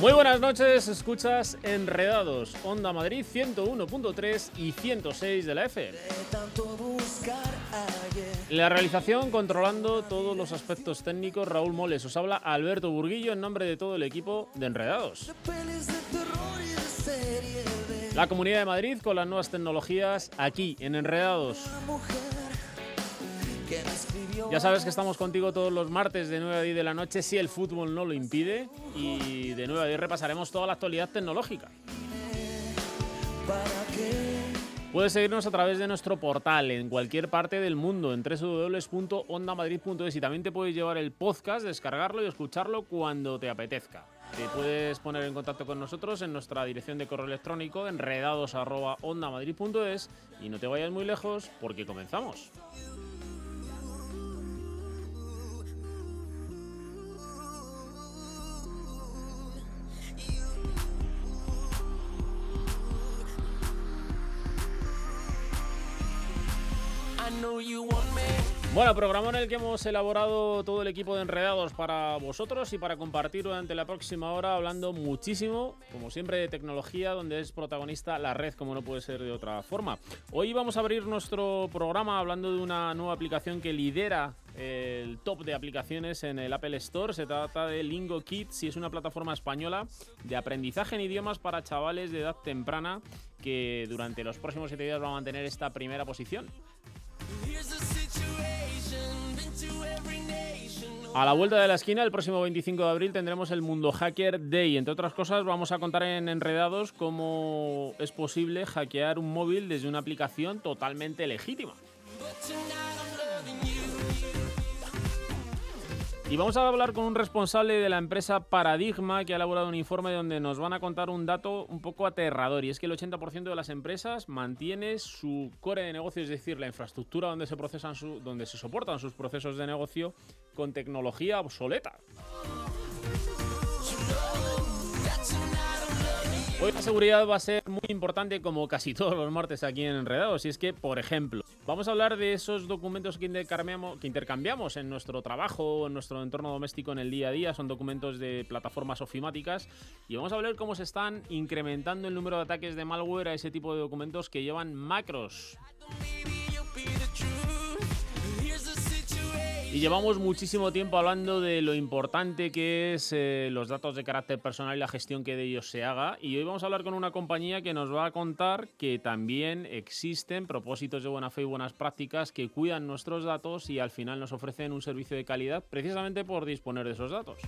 Muy buenas noches, escuchas Enredados, Onda Madrid 101.3 y 106 de la F. La realización controlando todos los aspectos técnicos, Raúl Moles. Os habla Alberto Burguillo en nombre de todo el equipo de Enredados. La Comunidad de Madrid con las nuevas tecnologías aquí en Enredados. Ya sabes que estamos contigo todos los martes de 9 a 10 de la noche si el fútbol no lo impide y de 9 a 10 repasaremos toda la actualidad tecnológica. Puedes seguirnos a través de nuestro portal en cualquier parte del mundo en www.ondamadrid.es y también te puedes llevar el podcast, descargarlo y escucharlo cuando te apetezca. Te puedes poner en contacto con nosotros en nuestra dirección de correo electrónico enredados@ondamadrid.es y no te vayas muy lejos porque comenzamos. Bueno, programa en el que hemos elaborado todo el equipo de enredados para vosotros y para compartir durante la próxima hora hablando muchísimo, como siempre, de tecnología, donde es protagonista la red, como no puede ser de otra forma. Hoy vamos a abrir nuestro programa hablando de una nueva aplicación que lidera el top de aplicaciones en el Apple Store. Se trata de Lingo Kids y es una plataforma española de aprendizaje en idiomas para chavales de edad temprana que durante los próximos siete días va a mantener esta primera posición. A la vuelta de la esquina, el próximo 25 de abril, tendremos el Mundo Hacker Day. Entre otras cosas, vamos a contar en Enredados cómo es posible hackear un móvil desde una aplicación totalmente legítima. Y vamos a hablar con un responsable de la empresa Paradigma que ha elaborado un informe donde nos van a contar un dato un poco aterrador y es que el 80% de las empresas mantiene su core de negocio, es decir, la infraestructura donde se procesan donde se soportan sus procesos de negocio con tecnología obsoleta. Hoy la seguridad va a ser muy importante como casi todos los martes aquí en Enredados. Y es que, por ejemplo, vamos a hablar de esos documentos que intercambiamos, en nuestro trabajo, en nuestro entorno doméstico en el día a día. Son documentos de plataformas ofimáticas. Y vamos a ver cómo se están incrementando el número de ataques de malware a ese tipo de documentos que llevan macros. Y llevamos muchísimo tiempo hablando de lo importante que es eh, los datos de carácter personal y la gestión que de ellos se haga. Y hoy vamos a hablar con una compañía que nos va a contar que también existen propósitos de buena fe y buenas prácticas que cuidan nuestros datos y al final nos ofrecen un servicio de calidad precisamente por disponer de esos datos.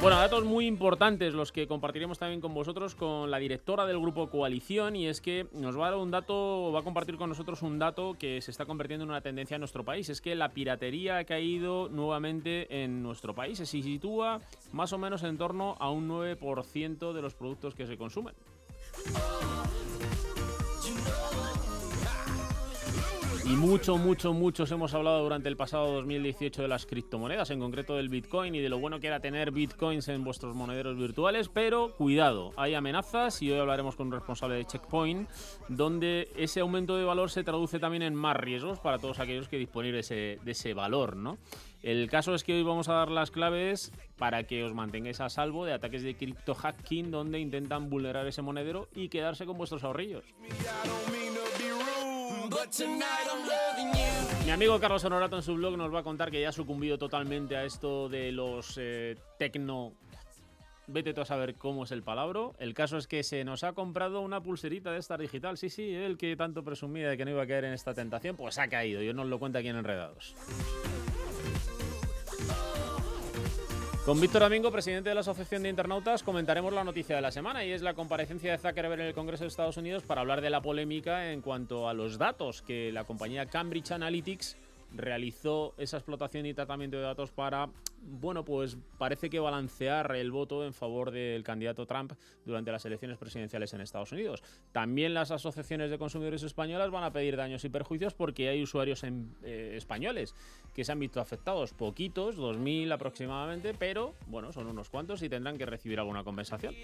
Bueno, datos muy importantes los que compartiremos también con vosotros con la directora del grupo Coalición y es que nos va a dar un dato, va a compartir con nosotros un dato que se está convirtiendo en una tendencia en nuestro país. Es que la piratería ha caído nuevamente en nuestro país. Se sitúa más o menos en torno a un 9% de los productos que se consumen. Y mucho, mucho, muchos hemos hablado durante el pasado 2018 de las criptomonedas, en concreto del Bitcoin y de lo bueno que era tener Bitcoins en vuestros monederos virtuales, pero cuidado, hay amenazas y hoy hablaremos con un responsable de Checkpoint, donde ese aumento de valor se traduce también en más riesgos para todos aquellos que disponen de ese, de ese valor, ¿no? El caso es que hoy vamos a dar las claves para que os mantengáis a salvo de ataques de cripto hacking donde intentan vulnerar ese monedero y quedarse con vuestros ahorrillos. Mi amigo Carlos Honorato en su blog nos va a contar que ya ha sucumbido totalmente a esto de los eh, tecno. Vete tú a saber cómo es el palabra. El caso es que se nos ha comprado una pulserita de esta digital. Sí, sí, el que tanto presumía de que no iba a caer en esta tentación, pues ha caído. Yo nos lo cuento aquí en Enredados. Con Víctor Domingo, presidente de la Asociación de Internautas, comentaremos la noticia de la semana y es la comparecencia de Zuckerberg en el Congreso de Estados Unidos para hablar de la polémica en cuanto a los datos que la compañía Cambridge Analytics realizó esa explotación y tratamiento de datos para, bueno, pues parece que balancear el voto en favor del candidato Trump durante las elecciones presidenciales en Estados Unidos. También las asociaciones de consumidores españolas van a pedir daños y perjuicios porque hay usuarios eh, españoles que se han visto afectados, poquitos, 2.000 aproximadamente, pero bueno, son unos cuantos y tendrán que recibir alguna compensación.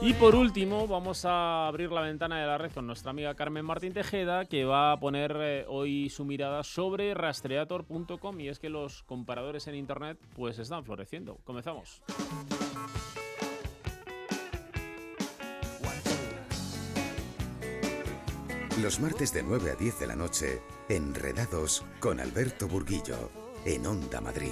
Y por último, vamos a abrir la ventana de la red con nuestra amiga Carmen Martín Tejeda, que va a poner eh, hoy su mirada sobre rastreator.com y es que los comparadores en Internet pues están floreciendo. Comenzamos. Los martes de 9 a 10 de la noche, Enredados con Alberto Burguillo, en Onda Madrid.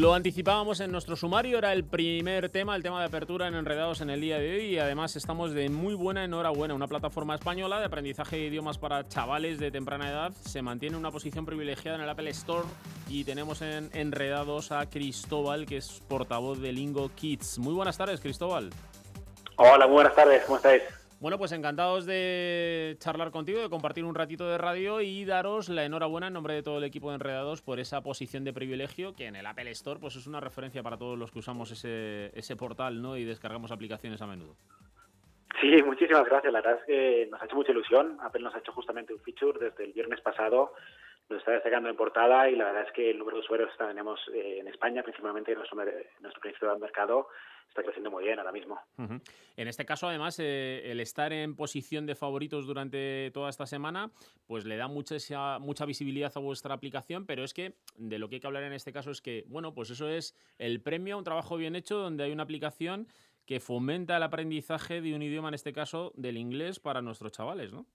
Lo anticipábamos en nuestro sumario, era el primer tema, el tema de apertura en Enredados en el día de hoy y además estamos de muy buena enhorabuena. Una plataforma española de aprendizaje de idiomas para chavales de temprana edad se mantiene una posición privilegiada en el Apple Store y tenemos en Enredados a Cristóbal, que es portavoz de Lingo Kids. Muy buenas tardes, Cristóbal. Hola, muy buenas tardes, ¿cómo estáis? Bueno, pues encantados de charlar contigo, de compartir un ratito de radio y daros la enhorabuena en nombre de todo el equipo de Enredados por esa posición de privilegio que en el Apple Store pues es una referencia para todos los que usamos ese, ese portal ¿no? y descargamos aplicaciones a menudo. Sí, muchísimas gracias. La verdad es que nos ha hecho mucha ilusión. Apple nos ha hecho justamente un feature desde el viernes pasado. Nos está destacando en portada y la verdad es que el número de usuarios que tenemos eh, en España, principalmente en nuestro, nuestro principal mercado, está creciendo muy bien ahora mismo. En este caso, además, eh, el estar en posición de favoritos durante toda esta semana, pues le da mucha, mucha visibilidad a vuestra aplicación, pero es que de lo que hay que hablar en este caso es que, bueno, pues eso es el premio a un trabajo bien hecho donde hay una aplicación que fomenta el aprendizaje de un idioma, en este caso del inglés, para nuestros chavales, ¿no?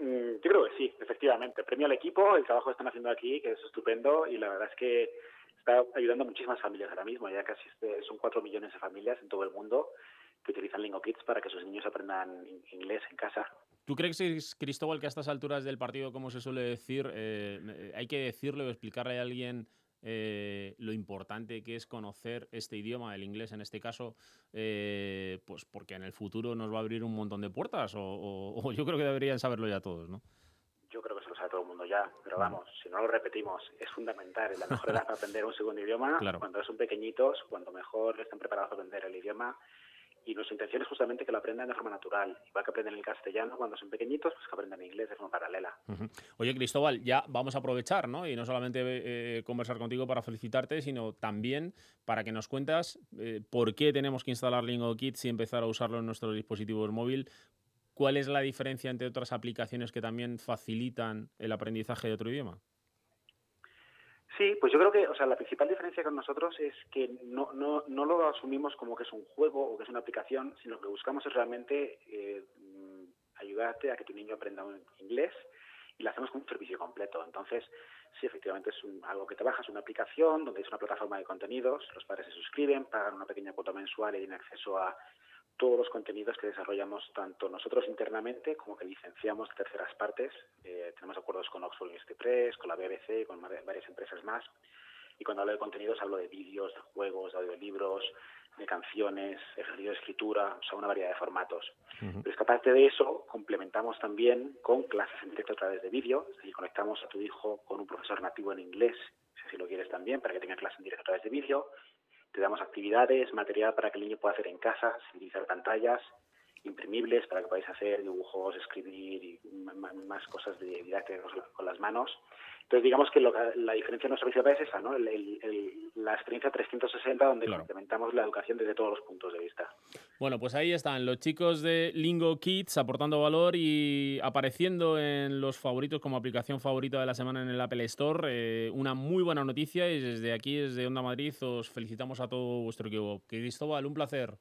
Mm, yo creo que sí, efectivamente. Premio al equipo, el trabajo que están haciendo aquí, que es estupendo, y la verdad es que está ayudando a muchísimas familias ahora mismo. Ya casi este, son cuatro millones de familias en todo el mundo que utilizan Lingo Kids para que sus niños aprendan inglés en casa. ¿Tú crees, Cristóbal, que a estas alturas del partido, como se suele decir, eh, hay que decirle o explicarle a alguien eh, lo importante que es conocer este idioma, el inglés en este caso, eh, pues porque en el futuro nos va a abrir un montón de puertas? o yo creo que deberían saberlo ya todos, ¿no? ya, pero vamos, si no lo repetimos, es fundamental. La mejor edad para aprender un segundo idioma, cuando son pequeñitos, cuando mejor están preparados para aprender el idioma. Y nuestra intención es justamente que lo aprendan de forma natural. Igual que aprenden el castellano cuando son pequeñitos, pues que aprendan inglés de forma paralela. Oye, Cristóbal, ya vamos a aprovechar, ¿no? Y no solamente eh, conversar contigo para felicitarte, sino también para que nos cuentas eh, por qué tenemos que instalar Lingo Kids y empezar a usarlo en nuestros dispositivos móviles, ¿Cuál es la diferencia entre otras aplicaciones que también facilitan el aprendizaje de otro idioma? Sí, pues yo creo que, o sea, la principal diferencia con nosotros es que no, no, no lo asumimos como que es un juego o que es una aplicación, sino que buscamos es realmente eh, ayudarte a que tu niño aprenda inglés y lo hacemos con un servicio completo. Entonces, sí, efectivamente es algo que te bajas, una aplicación donde es una plataforma de contenidos, los padres se suscriben, pagan una pequeña cuota mensual y tienen acceso a todos los contenidos que desarrollamos tanto nosotros internamente como que licenciamos terceras partes. Eh, tenemos acuerdos con Oxford University Press, con la BBC, con varias empresas más. Y cuando hablo de contenidos hablo de vídeos, de juegos, de audiolibros, de canciones, ejercicio de escritura, o sea, una variedad de formatos. Pero es que aparte de eso, complementamos también con clases en directo a través de vídeo, es decir, conectamos a tu hijo con un profesor nativo en inglés, si lo quieres también, para que tenga clase en directo a través de vídeo, te damos actividades, material para que el niño pueda hacer en casa, sin utilizar pantallas, imprimibles para que podáis hacer dibujos, escribir y más cosas de didáctica con las manos. Entonces, digamos que la diferencia en nuestra principal es esa, ¿no? la experiencia 360 donde implementamos la educación desde todos los puntos de vista. Bueno, pues ahí están los chicos de Lingo Kids aportando valor y apareciendo en los favoritos como aplicación favorita de la semana en el Apple Store. Eh, una muy buena noticia y desde aquí, desde Onda Madrid, os felicitamos a todo vuestro equipo. Cristóbal, un placer.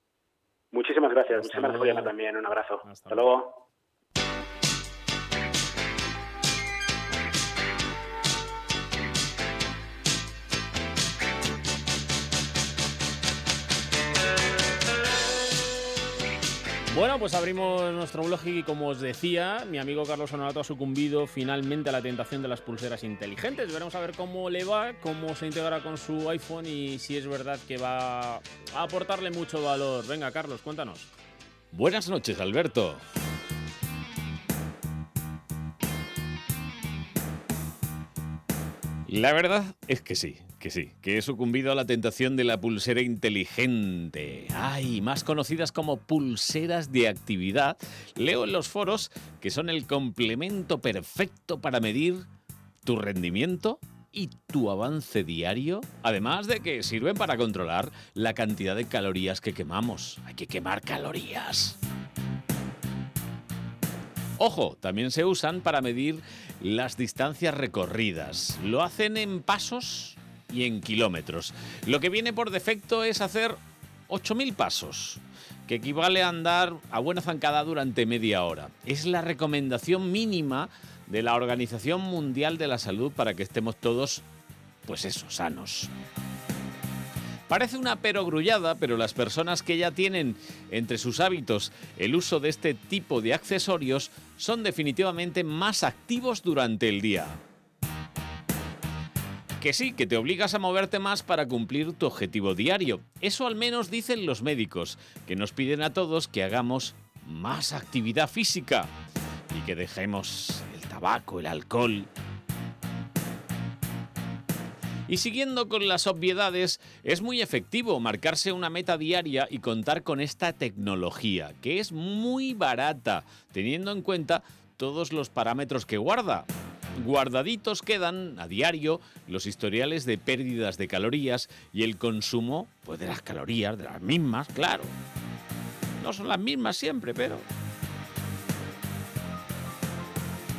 Muchísimas gracias. Muchísimas gracias también. Un abrazo. Hasta luego. Bueno, pues abrimos nuestro blog y como os decía, mi amigo Carlos Honorato ha sucumbido finalmente a la tentación de las pulseras inteligentes. Veremos a ver cómo le va, cómo se integra con su iPhone y si es verdad que va a aportarle mucho valor. Venga, Carlos, cuéntanos. Buenas noches, Alberto. La verdad es que sí, que sí, que he sucumbido a la tentación de la pulsera inteligente. Ay, más conocidas como pulseras de actividad. Leo en los foros que son el complemento perfecto para medir tu rendimiento y tu avance diario, además de que sirven para controlar la cantidad de calorías que quemamos. Hay que quemar calorías. Ojo, también se usan para medir las distancias recorridas. Lo hacen en pasos y en kilómetros. Lo que viene por defecto es hacer 8.000 pasos, que equivale a andar a buena zancada durante media hora. Es la recomendación mínima de la Organización Mundial de la Salud para que estemos todos, pues eso, sanos. Parece una perogrullada, pero las personas que ya tienen entre sus hábitos el uso de este tipo de accesorios son definitivamente más activos durante el día. Que sí, que te obligas a moverte más para cumplir tu objetivo diario. Eso al menos dicen los médicos, que nos piden a todos que hagamos más actividad física y que dejemos el tabaco, el alcohol y siguiendo con las obviedades, es muy efectivo marcarse una meta diaria y contar con esta tecnología, que es muy barata, teniendo en cuenta todos los parámetros que guarda. Guardaditos quedan a diario los historiales de pérdidas de calorías y el consumo pues, de las calorías, de las mismas, claro. No son las mismas siempre, pero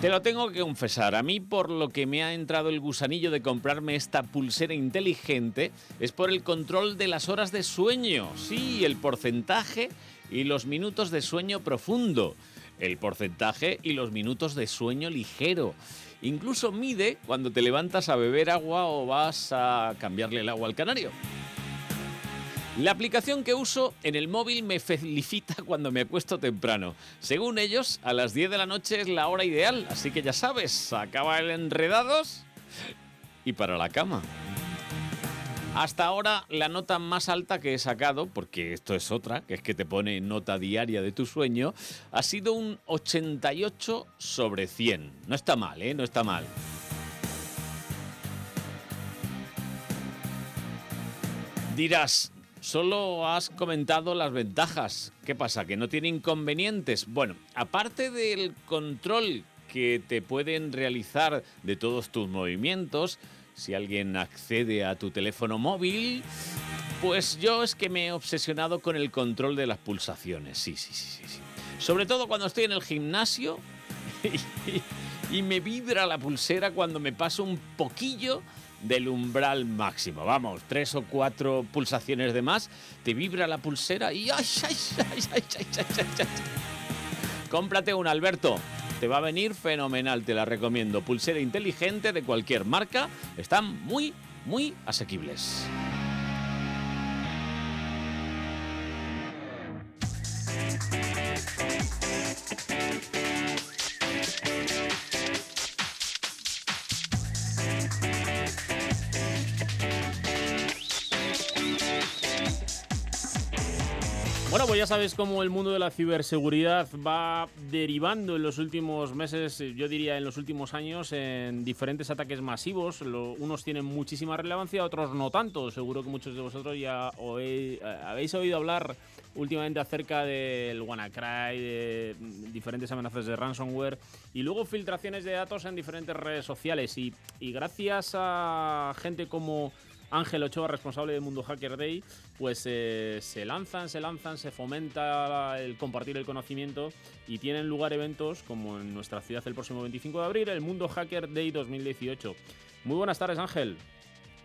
te lo tengo que confesar, a mí por lo que me ha entrado el gusanillo de comprarme esta pulsera inteligente es por el control de las horas de sueño, sí, el porcentaje y los minutos de sueño profundo, el porcentaje y los minutos de sueño ligero. Incluso mide cuando te levantas a beber agua o vas a cambiarle el agua al canario. La aplicación que uso en el móvil me felicita cuando me acuesto temprano. Según ellos, a las 10 de la noche es la hora ideal, así que ya sabes, acaba el enredados y para la cama. Hasta ahora la nota más alta que he sacado, porque esto es otra, que es que te pone nota diaria de tu sueño, ha sido un 88 sobre 100. No está mal, ¿eh? No está mal. Dirás, Solo has comentado las ventajas. ¿Qué pasa? ¿Que no tiene inconvenientes? Bueno, aparte del control que te pueden realizar de todos tus movimientos, si alguien accede a tu teléfono móvil, pues yo es que me he obsesionado con el control de las pulsaciones. Sí, sí, sí, sí. Sobre todo cuando estoy en el gimnasio y, me vibra la pulsera cuando me paso un poquillo del umbral máximo. Vamos, tres o cuatro pulsaciones de más, te vibra la pulsera y ¡ay, ay, ay, ay, ay, ay, ay, Cómprate un Alberto. Te va a venir fenomenal, te la recomiendo. Pulsera inteligente de cualquier marca. Están muy, muy asequibles. Sabes cómo el mundo de la ciberseguridad va derivando en los últimos meses, yo diría en los últimos años, en diferentes ataques masivos. unos tienen muchísima relevancia, otros no tanto. Seguro que muchos de vosotros ya eh, habéis oído hablar últimamente acerca del WannaCry, de diferentes amenazas de ransomware y luego filtraciones de datos en diferentes redes sociales. y gracias a gente como Ángel Ochoa, responsable de Mundo Hacker Day, pues eh, se lanzan, se lanzan, se fomenta el compartir el conocimiento y tienen lugar eventos como en nuestra ciudad el próximo 25 de abril, el Mundo Hacker Day 2018. Muy buenas tardes, Ángel.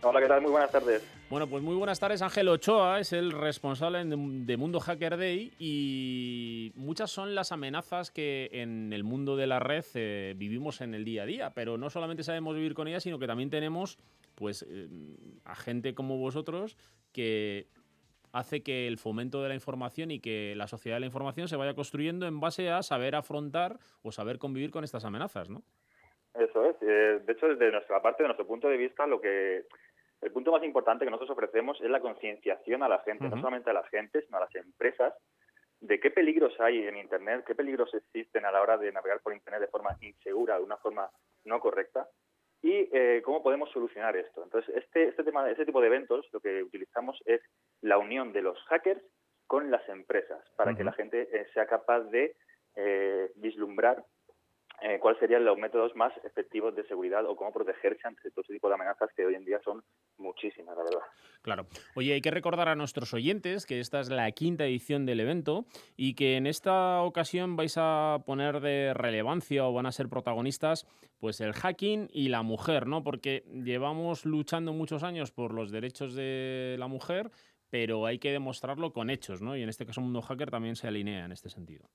Hola, ¿qué tal? Muy buenas tardes. Bueno, pues muy buenas tardes. Ángel Ochoa es el responsable de Mundo Hacker Day y muchas son las amenazas que en el mundo de la red eh, vivimos en el día a día, pero no solamente sabemos vivir con ellas, sino que también tenemos pues eh, a gente como vosotros que hace que el fomento de la información y que la sociedad de la información se vaya construyendo en base a saber afrontar o saber convivir con estas amenazas, ¿no? Eso es. Eh, de hecho, desde nuestra parte, de nuestro punto de vista, lo que el punto más importante que nosotros ofrecemos es la concienciación a la gente, no solamente a la gente, sino a las empresas, de qué peligros hay en Internet, qué peligros existen a la hora de navegar por Internet de forma insegura, de una forma no correcta, y eh, cómo podemos solucionar esto. Entonces, este, este, tema, este tipo de eventos lo que utilizamos es la unión de los hackers con las empresas, para que la gente eh, sea capaz de eh, vislumbrar eh, cuáles serían los métodos más efectivos de seguridad o cómo protegerse ante todo ese tipo de amenazas que hoy en día son muchísimas, la verdad. Claro. Oye, hay que recordar a nuestros oyentes que esta es la quinta edición del evento y que en esta ocasión vais a poner de relevancia o van a ser protagonistas pues el hacking y la mujer, ¿no? Porque llevamos luchando muchos años por los derechos de la mujer, pero hay que demostrarlo con hechos, ¿no? Y en este caso Mundo Hacker también se alinea en este sentido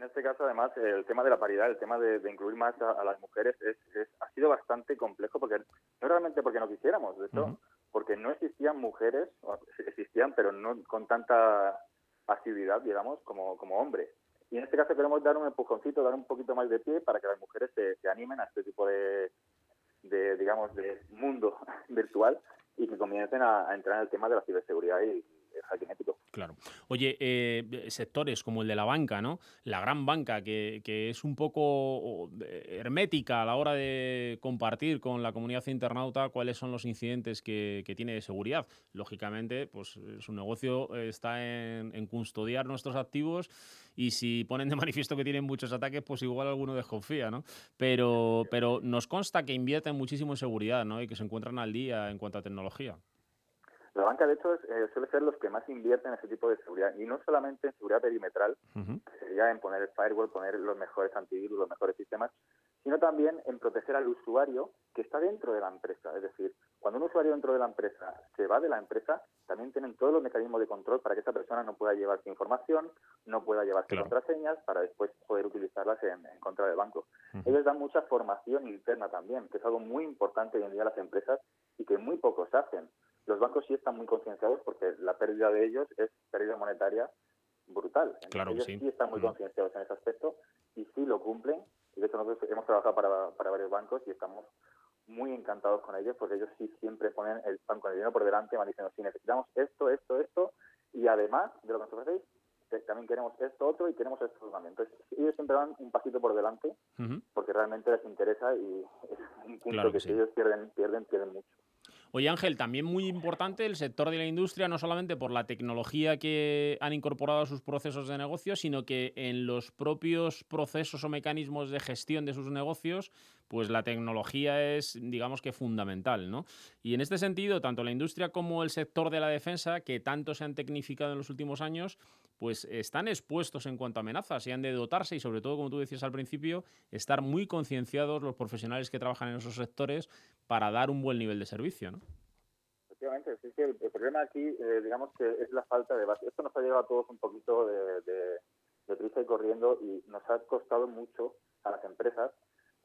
en este caso, además, el tema de la paridad, el tema de, incluir más a, las mujeres, es, ha sido bastante complejo, porque no realmente porque no quisiéramos, de hecho, porque no existían mujeres, existían, pero no con tanta asiduidad, digamos, como, como hombres. Y en este caso queremos dar un empujoncito, dar un poquito más de pie para que las mujeres se, se animen a este tipo de, de, digamos, de mundo virtual y que comiencen a, a entrar en el tema de la ciberseguridad y, Claro. Oye, eh, sectores como el de la banca, ¿no? La gran banca, que, es un poco hermética a la hora de compartir con la comunidad internauta cuáles son los incidentes que, tiene de seguridad. Lógicamente, pues su negocio está en, en, custodiar nuestros activos y si ponen de manifiesto que tienen muchos ataques, pues igual alguno desconfía, ¿no? Pero, pero nos consta que invierten muchísimo en seguridad, ¿no? Y que se encuentran al día en cuanto a tecnología. La banca, de hecho, eh, suele ser los que más invierten en ese tipo de seguridad. Y no solamente en seguridad perimetral, que sería en poner el firewall, poner los mejores antivirus, los mejores sistemas, sino también en proteger al usuario que está dentro de la empresa. Es decir, cuando un usuario dentro de la empresa se va de la empresa, también tienen todos los mecanismos de control para que esa persona no pueda llevarse información, no pueda llevarse contraseñas para después poder utilizarlas en, contra del banco. Ellos dan mucha formación interna también, que es algo muy importante hoy en día en las empresas y que muy pocos hacen. Los bancos sí están muy concienciados porque la pérdida de ellos es pérdida monetaria brutal. Claro, ellos sí. están muy concienciados en ese aspecto y sí lo cumplen. Y de hecho nosotros hemos trabajado para, para varios bancos y estamos muy encantados con ellos porque ellos sí siempre ponen el pan con el dinero por delante, van diciendo, si necesitamos esto, esto, esto, y además de lo que nosotros hacéis, también queremos esto otro y queremos esto también. Entonces, ellos siempre van un pasito por delante porque realmente les interesa y es un punto que, si ellos pierden, pierden, pierden mucho. Oye Ángel, también muy importante el sector de la industria, no solamente por la tecnología que han incorporado a sus procesos de negocio, sino que en los propios procesos o mecanismos de gestión de sus negocios, pues la tecnología es, digamos que fundamental, ¿no? Y en este sentido, tanto la industria como el sector de la defensa, que tanto se han tecnificado en los últimos años, pues están expuestos en cuanto a amenazas y han de dotarse y sobre todo, como tú decías al principio, estar muy concienciados los profesionales que trabajan en esos sectores para dar un buen nivel de servicio, ¿no? Efectivamente, es que el, problema aquí, eh, digamos que es la falta de base. Esto nos ha llevado a todos un poquito de, de, prisa y corriendo y nos ha costado mucho a las empresas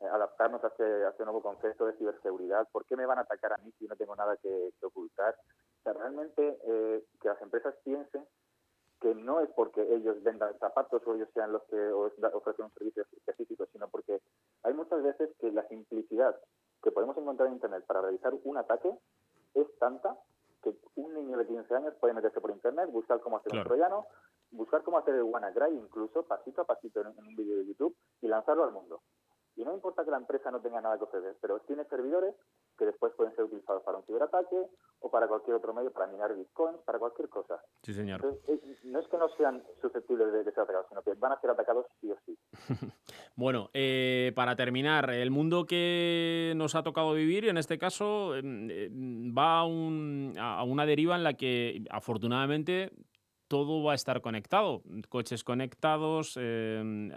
adaptarnos a este, a este, nuevo concepto de ciberseguridad. ¿Por qué me van a atacar a mí si no tengo nada que, ocultar? O sea, realmente eh, que las empresas piensen que no es porque ellos vendan zapatos o ellos sean los que ofrecen un servicio específico, sino porque hay muchas veces que la simplicidad que podemos encontrar en Internet para realizar un ataque es tanta que un niño de 15 años puede meterse por Internet, buscar cómo hacer un troyano, buscar cómo hacer el WannaCry incluso, pasito a pasito en, en un vídeo de YouTube y lanzarlo al mundo. Y no importa que la empresa no tenga nada que ofrecer, pero tiene servidores que después pueden ser utilizados para un ciberataque o para cualquier otro medio, para minar bitcoins, para cualquier cosa. Sí, señor. no es que no sean susceptibles de, ser atacados, sino que van a ser atacados sí o sí. bueno, eh, para terminar, el mundo que nos ha tocado vivir, en este caso, em, em, va a una deriva en la que afortunadamente todo va a estar conectado. Coches conectados, em,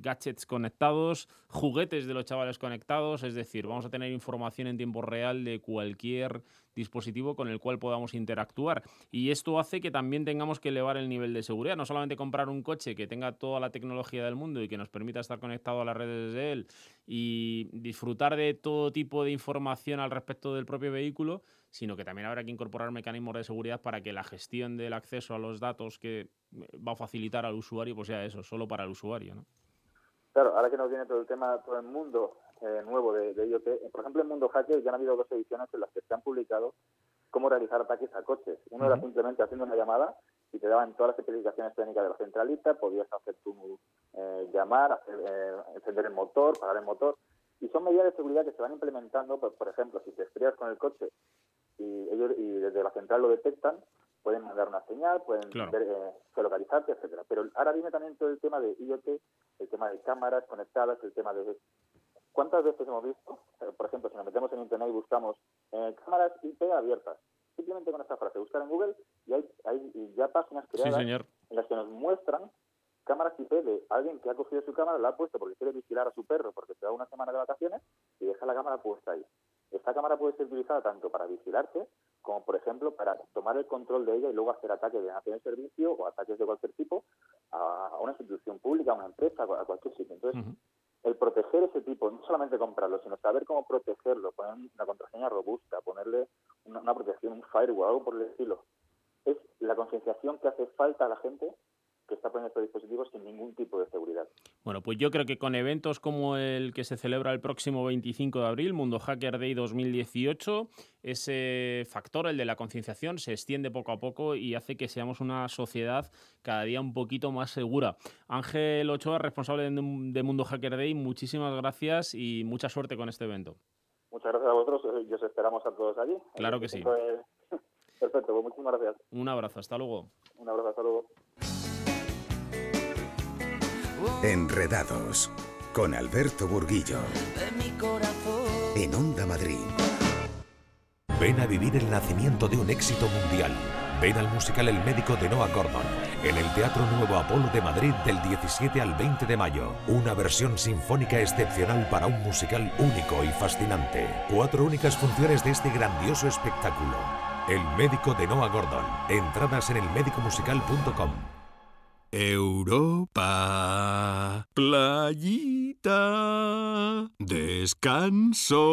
gadgets conectados, juguetes de los chavales conectados, es decir, vamos a tener información en tiempo real de cualquier dispositivo con el cual podamos interactuar. Y esto hace que también tengamos que elevar el nivel de seguridad, no solamente comprar un coche que tenga toda la tecnología del mundo y que nos permita estar conectado a las redes de él y disfrutar de todo tipo de información al respecto del propio vehículo, sino que también habrá que incorporar mecanismos de seguridad para que la gestión del acceso a los datos que eh, va a facilitar al usuario, pues sea eso, solo para el usuario, ¿no? Claro, ahora que nos viene todo el tema, todo el mundo eh, nuevo de, de, IoT, por ejemplo, en Mundo Hacker ya han habido dos ediciones en las que se han publicado cómo realizar ataques a coches. Uno era simplemente haciendo una llamada y te daban todas las especificaciones técnicas de la centralita, podías hacer tu eh, llamar, hacer, eh, encender el motor, parar el motor. Y son medidas de seguridad que se van implementando, pues, por ejemplo, si te estrellas con el coche y ellos y desde la central lo detectan, pueden mandar una señal, pueden ver, eh, geolocalizarte, etcétera. Pero ahora viene también todo el tema de IoT, el tema de cámaras conectadas, el tema de ¿Cuántas veces hemos visto, eh, por ejemplo, si nos metemos en Internet y buscamos eh, cámaras IP abiertas, simplemente con esta frase, buscar en Google y hay, hay ya páginas creadas en las que nos muestran cámaras IP de alguien que ha cogido su cámara, la ha puesto porque quiere vigilar a su perro porque se da una semana de vacaciones y deja la cámara puesta ahí. Esta cámara puede ser utilizada tanto para vigilarte como, por ejemplo, para tomar el control de ella y luego hacer ataques de nación de servicio o ataques de cualquier tipo a, una institución pública, a una empresa, a cualquier sitio. Entonces, el proteger ese tipo, no solamente comprarlo, sino saber cómo protegerlo, poner una contraseña robusta, ponerle una, una protección, un firewall, algo por el estilo, es la concienciación que hace falta a la gente que está poniendo estos dispositivos sin ningún tipo pues yo creo que con eventos como el que se celebra el próximo 25 de abril, Mundo Hacker Day 2018, ese factor, el de la concienciación, se extiende poco a poco y hace que seamos una sociedad cada día un poquito más segura. Ángel Ochoa, responsable de Mundo Hacker Day, muchísimas gracias y mucha suerte con este evento. Muchas gracias a vosotros y os esperamos a todos allí. Claro que sí. Perfecto, pues muchísimas gracias. Un abrazo, hasta luego. Un abrazo, hasta luego. Enredados con Alberto Burguillo. En Onda Madrid. Ven a vivir el nacimiento de un éxito mundial. Ven al musical El médico de Noah Gordon en el Teatro Nuevo Apolo de Madrid del 17 al 20 de mayo. Una versión sinfónica excepcional para un musical único y fascinante. Cuatro únicas funciones de este grandioso espectáculo. El médico de Noah Gordon. Entradas en elmedicomusical.com. Europa, playita, descanso.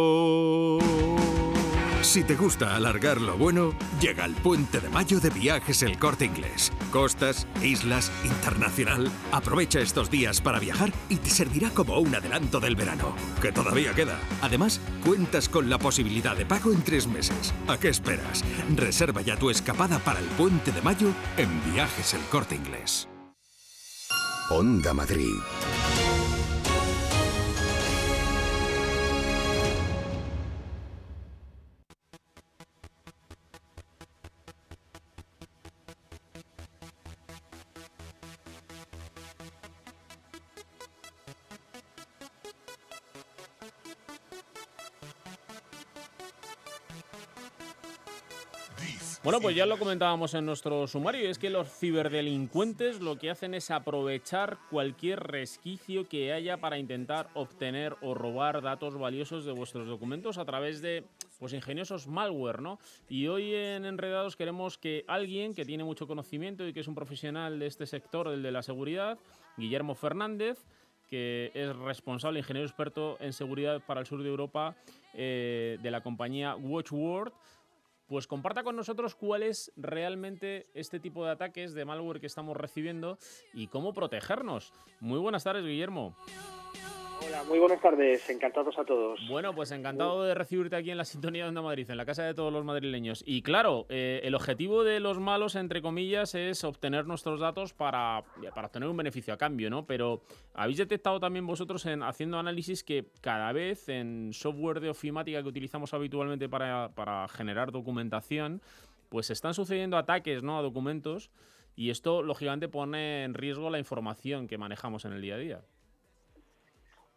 Si te gusta alargar lo bueno, llega el puente de mayo de viajes El Corte Inglés. Costas, islas, internacional. Aprovecha estos días para viajar y te servirá como un adelanto del verano, que todavía queda. Además, cuentas con la posibilidad de pago en tres meses. ¿A qué esperas? Reserva ya tu escapada para el puente de mayo en Viajes El Corte Inglés. Onda Madrid. Pues ya lo comentábamos en nuestro sumario, es que los ciberdelincuentes lo que hacen es aprovechar cualquier resquicio que haya para intentar obtener o robar datos valiosos de vuestros documentos a través de pues ingeniosos malware, ¿no? Y hoy en Enredados queremos que alguien que tiene mucho conocimiento y que es un profesional de este sector, el de la seguridad, Guillermo Fernández, que es responsable, ingeniero experto en seguridad para el sur de Europa eh, de la compañía Watchword, pues comparta con nosotros cuál es realmente este tipo de ataques de malware que estamos recibiendo y cómo protegernos. Muy buenas tardes, Guillermo. Hola, muy buenas tardes, encantados a todos. Bueno, pues encantado de recibirte aquí en la sintonía de Onda Madrid, en la casa de todos los madrileños. Y claro, eh, el objetivo de los malos, entre comillas, es obtener nuestros datos para, para obtener un beneficio a cambio, ¿no? Pero habéis detectado también vosotros en haciendo análisis que cada vez en software de ofimática que utilizamos habitualmente para, para generar documentación, pues están sucediendo ataques ¿no? a documentos y esto lógicamente pone en riesgo la información que manejamos en el día a día.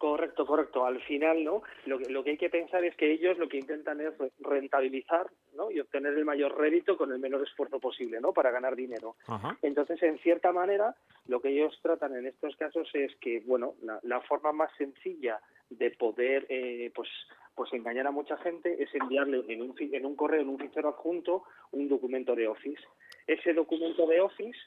Correcto, correcto. Al final, ¿no? Lo que, lo que hay que pensar es que ellos lo que intentan es rentabilizar, ¿no? Y obtener el mayor rédito con el menor esfuerzo posible, ¿no? Para ganar dinero. Entonces, en cierta manera, lo que ellos tratan en estos casos es que, bueno, la, la forma más sencilla de poder, eh, pues, pues engañar a mucha gente es enviarle en un, en un correo, en un fichero adjunto, un documento de Office. Ese documento de Office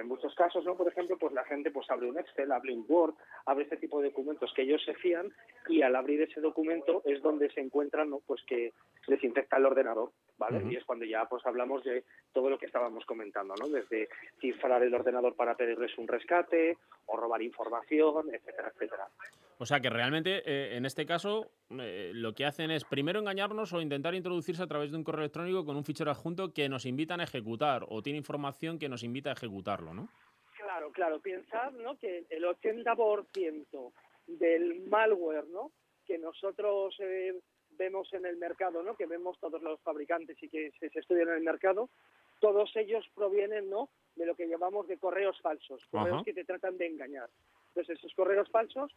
en muchos casos, ¿no? Por ejemplo, pues la gente pues abre un Excel, abre un Word, abre este tipo de documentos que ellos se fían y al abrir ese documento es donde se encuentran, ¿no? Pues que les infecta el ordenador. ¿vale? Y es cuando ya pues hablamos de todo lo que estábamos comentando, ¿no? Desde cifrar el ordenador para pedirles un rescate o robar información, etcétera, etcétera. O sea que realmente eh, en este caso eh, lo que hacen es primero engañarnos o intentar introducirse a través de un correo electrónico con un fichero adjunto que nos invitan a ejecutar o tiene información que nos invita a ejecutarlo, ¿no? Claro, claro. Pensad ¿no? que el 80% del malware ¿no? que nosotros eh, vemos en el mercado, ¿no? que vemos todos los fabricantes y que se, estudian en el mercado, todos ellos provienen ¿no? de lo que llamamos de correos falsos, correos que te tratan de engañar. Entonces esos correos falsos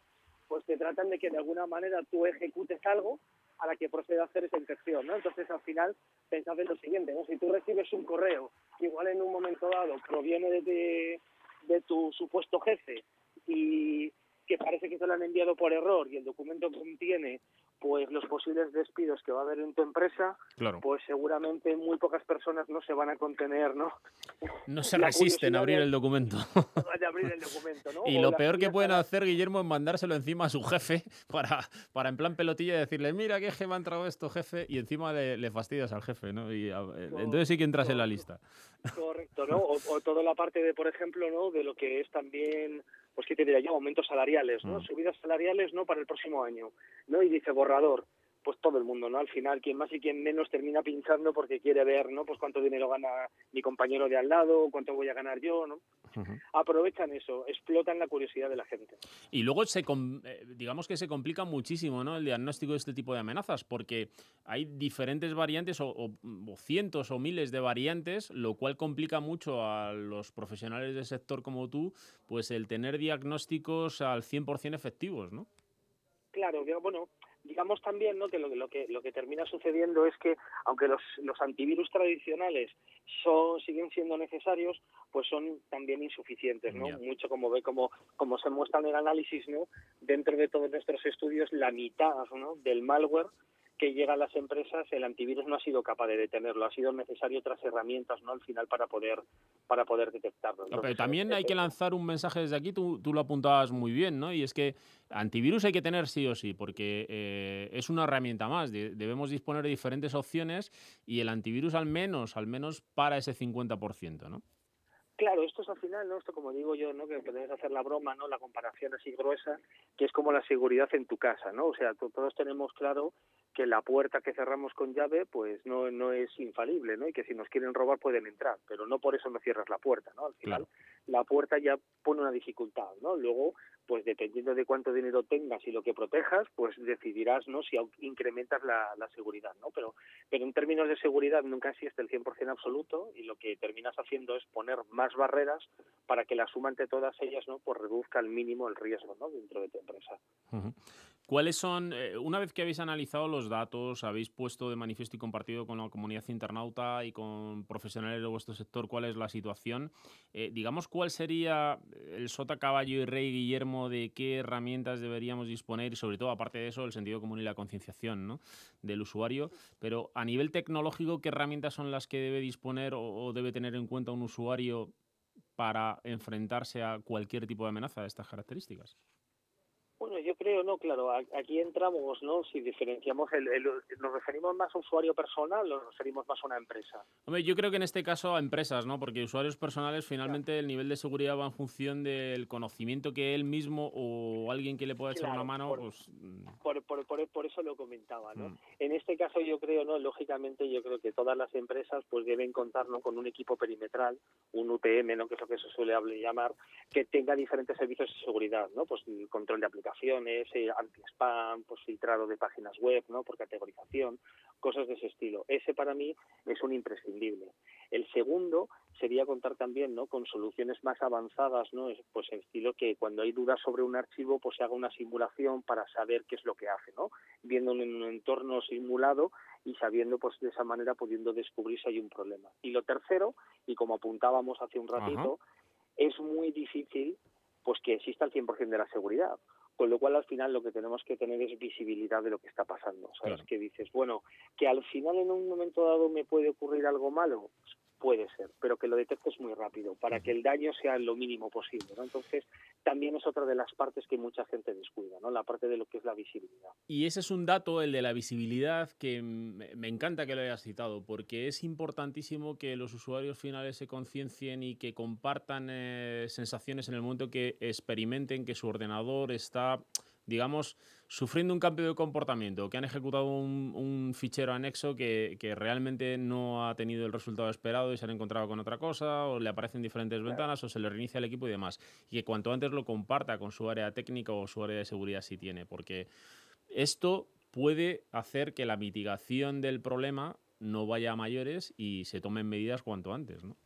pues te tratan de que de alguna manera tú ejecutes algo a la que proceda a hacer esa infección, ¿no? Entonces, al final, pensad en lo siguiente, ¿no? Si tú recibes un correo, igual en un momento dado proviene de, de tu supuesto jefe y que parece que te lo han enviado por error y el documento contiene pues los posibles despidos que va a haber en tu empresa, pues seguramente muy pocas personas no se van a contener, ¿no? No se resisten a abrir el documento. abrir el documento ¿no? y lo peor que pueden hacer, Guillermo, es mandárselo encima a su jefe para, para en plan pelotilla y decirle, mira qué jefe ha entrado esto, jefe, y encima le, fastidias al jefe, ¿no? Y entonces sí que entras en la lista. Correcto, ¿no? O, o toda la parte de, por ejemplo, ¿no? De lo que es también pues qué te diría yo, aumentos salariales, ¿no? Mm. Subidas salariales, ¿no? Para el próximo año, ¿no? Y dice borrador, pues todo el mundo, ¿no? Al final, quien más y quien menos termina pinchando porque quiere ver, ¿no? Pues cuánto dinero gana mi compañero de al lado, cuánto voy a ganar yo, ¿no? Aprovechan eso, explotan la curiosidad de la gente. Y luego se, eh, digamos que se complica muchísimo, ¿no? El diagnóstico de este tipo de amenazas, porque hay diferentes variantes o, o cientos o miles de variantes, lo cual complica mucho a los profesionales del sector como tú, pues el tener diagnósticos al 100% efectivos, ¿no? Claro, bueno, digamos también ¿no? que lo, lo, que lo que termina sucediendo es que aunque los, los antivirus tradicionales son siguen siendo necesarios pues son también insuficientes no mucho como ve como como se muestra en el análisis no dentro de todos nuestros estudios la mitad ¿no? del malware que llega a las empresas, el antivirus no ha sido capaz de detenerlo, ha sido necesario otras herramientas, ¿no? Al final para poder para poder detectarlo. pero también hay que lanzar un mensaje desde aquí, tú, tú, lo apuntabas muy bien, ¿no? Y es que antivirus hay que tener sí o sí, porque eh, es una herramienta más. debemos disponer de diferentes opciones y el antivirus al menos, al menos para ese 50%, ¿no? Claro, esto es al final, ¿no? Esto como digo yo, ¿no? Que podemos hacer la broma, ¿no? La comparación así gruesa, que es como la seguridad en tu casa, ¿no? O sea, todos tenemos claro que la puerta que cerramos con llave pues no, no es infalible, ¿no? Y que si nos quieren robar pueden entrar, pero no por eso no cierras la puerta, ¿no? Al final la puerta ya pone una dificultad, ¿no? Luego, pues dependiendo de cuánto dinero tengas y lo que protejas, pues decidirás, ¿no? Si incrementas la, seguridad, ¿no? Pero, pero en términos de seguridad nunca existe el 100% absoluto y lo que terminas haciendo es poner más barreras para que la suma entre todas ellas, ¿no? Pues reduzca al mínimo el riesgo, ¿no? Dentro de tu empresa. ¿Cuáles son, eh, una vez que habéis analizado los datos, habéis puesto de manifiesto y compartido con la comunidad internauta y con profesionales de vuestro sector cuál es la situación, eh, digamos cuál sería el sota caballo y rey Guillermo de qué herramientas deberíamos disponer y sobre todo, aparte de eso, el sentido común y la concienciación ¿no? del usuario, pero a nivel tecnológico, ¿qué herramientas son las que debe disponer o debe tener en cuenta un usuario para enfrentarse a cualquier tipo de amenaza de estas características? Bueno, yo creo, no, claro, aquí entramos, ¿no? Si diferenciamos, el, ¿nos referimos más a usuario personal o nos referimos más a una empresa? Hombre, yo creo que en este caso a empresas, ¿no? Porque usuarios personales, finalmente el nivel de seguridad va en función del conocimiento que él mismo o alguien que le pueda echar una mano, por, pues... Mm. Por, por, eso lo comentaba, ¿no? Mm. En este caso yo creo, ¿no? Lógicamente yo creo que todas las empresas pues deben contar, ¿no? Con un equipo perimetral, un UTM, ¿no? Que es lo que se suele llamar, que tenga diferentes servicios de seguridad, ¿no? Pues control de aplicación eh, anti-spam, pues filtrado de páginas web, ¿no? Por categorización, cosas de ese estilo. Ese para mí es un imprescindible. El segundo sería contar también, ¿no? Con soluciones más avanzadas, ¿no? Pues el estilo que cuando hay dudas sobre un archivo, pues se haga una simulación para saber qué es lo que hace, ¿no? Viendo en un entorno simulado y sabiendo, pues de esa manera pudiendo descubrir si hay un problema. Y lo tercero, y como apuntábamos hace un ratito, es muy difícil pues que exista el 100% de la seguridad. Con lo cual, al final, lo que tenemos que tener es visibilidad de lo que está pasando. ¿Sabes? Que dices, bueno, que al final, en un momento dado, me puede ocurrir algo malo. Puede ser, pero que lo detectes muy rápido, para que el daño sea lo mínimo posible. ¿no? Entonces, también es otra de las partes que mucha gente descuida, ¿no? la parte de lo que es la visibilidad. Y ese es un dato, el de la visibilidad, que me encanta que lo hayas citado, porque es importantísimo que los usuarios finales se conciencien y que compartan eh, sensaciones en el momento que experimenten que su ordenador está digamos, sufriendo un cambio de comportamiento, que han ejecutado un, fichero anexo que, realmente no ha tenido el resultado esperado y se han encontrado con otra cosa, o le aparecen diferentes ventanas, o se le reinicia el equipo y demás. Y que cuanto antes lo comparta con su área técnica o su área de seguridad si tiene, porque esto puede hacer que la mitigación del problema no vaya a mayores y se tomen medidas cuanto antes, ¿no?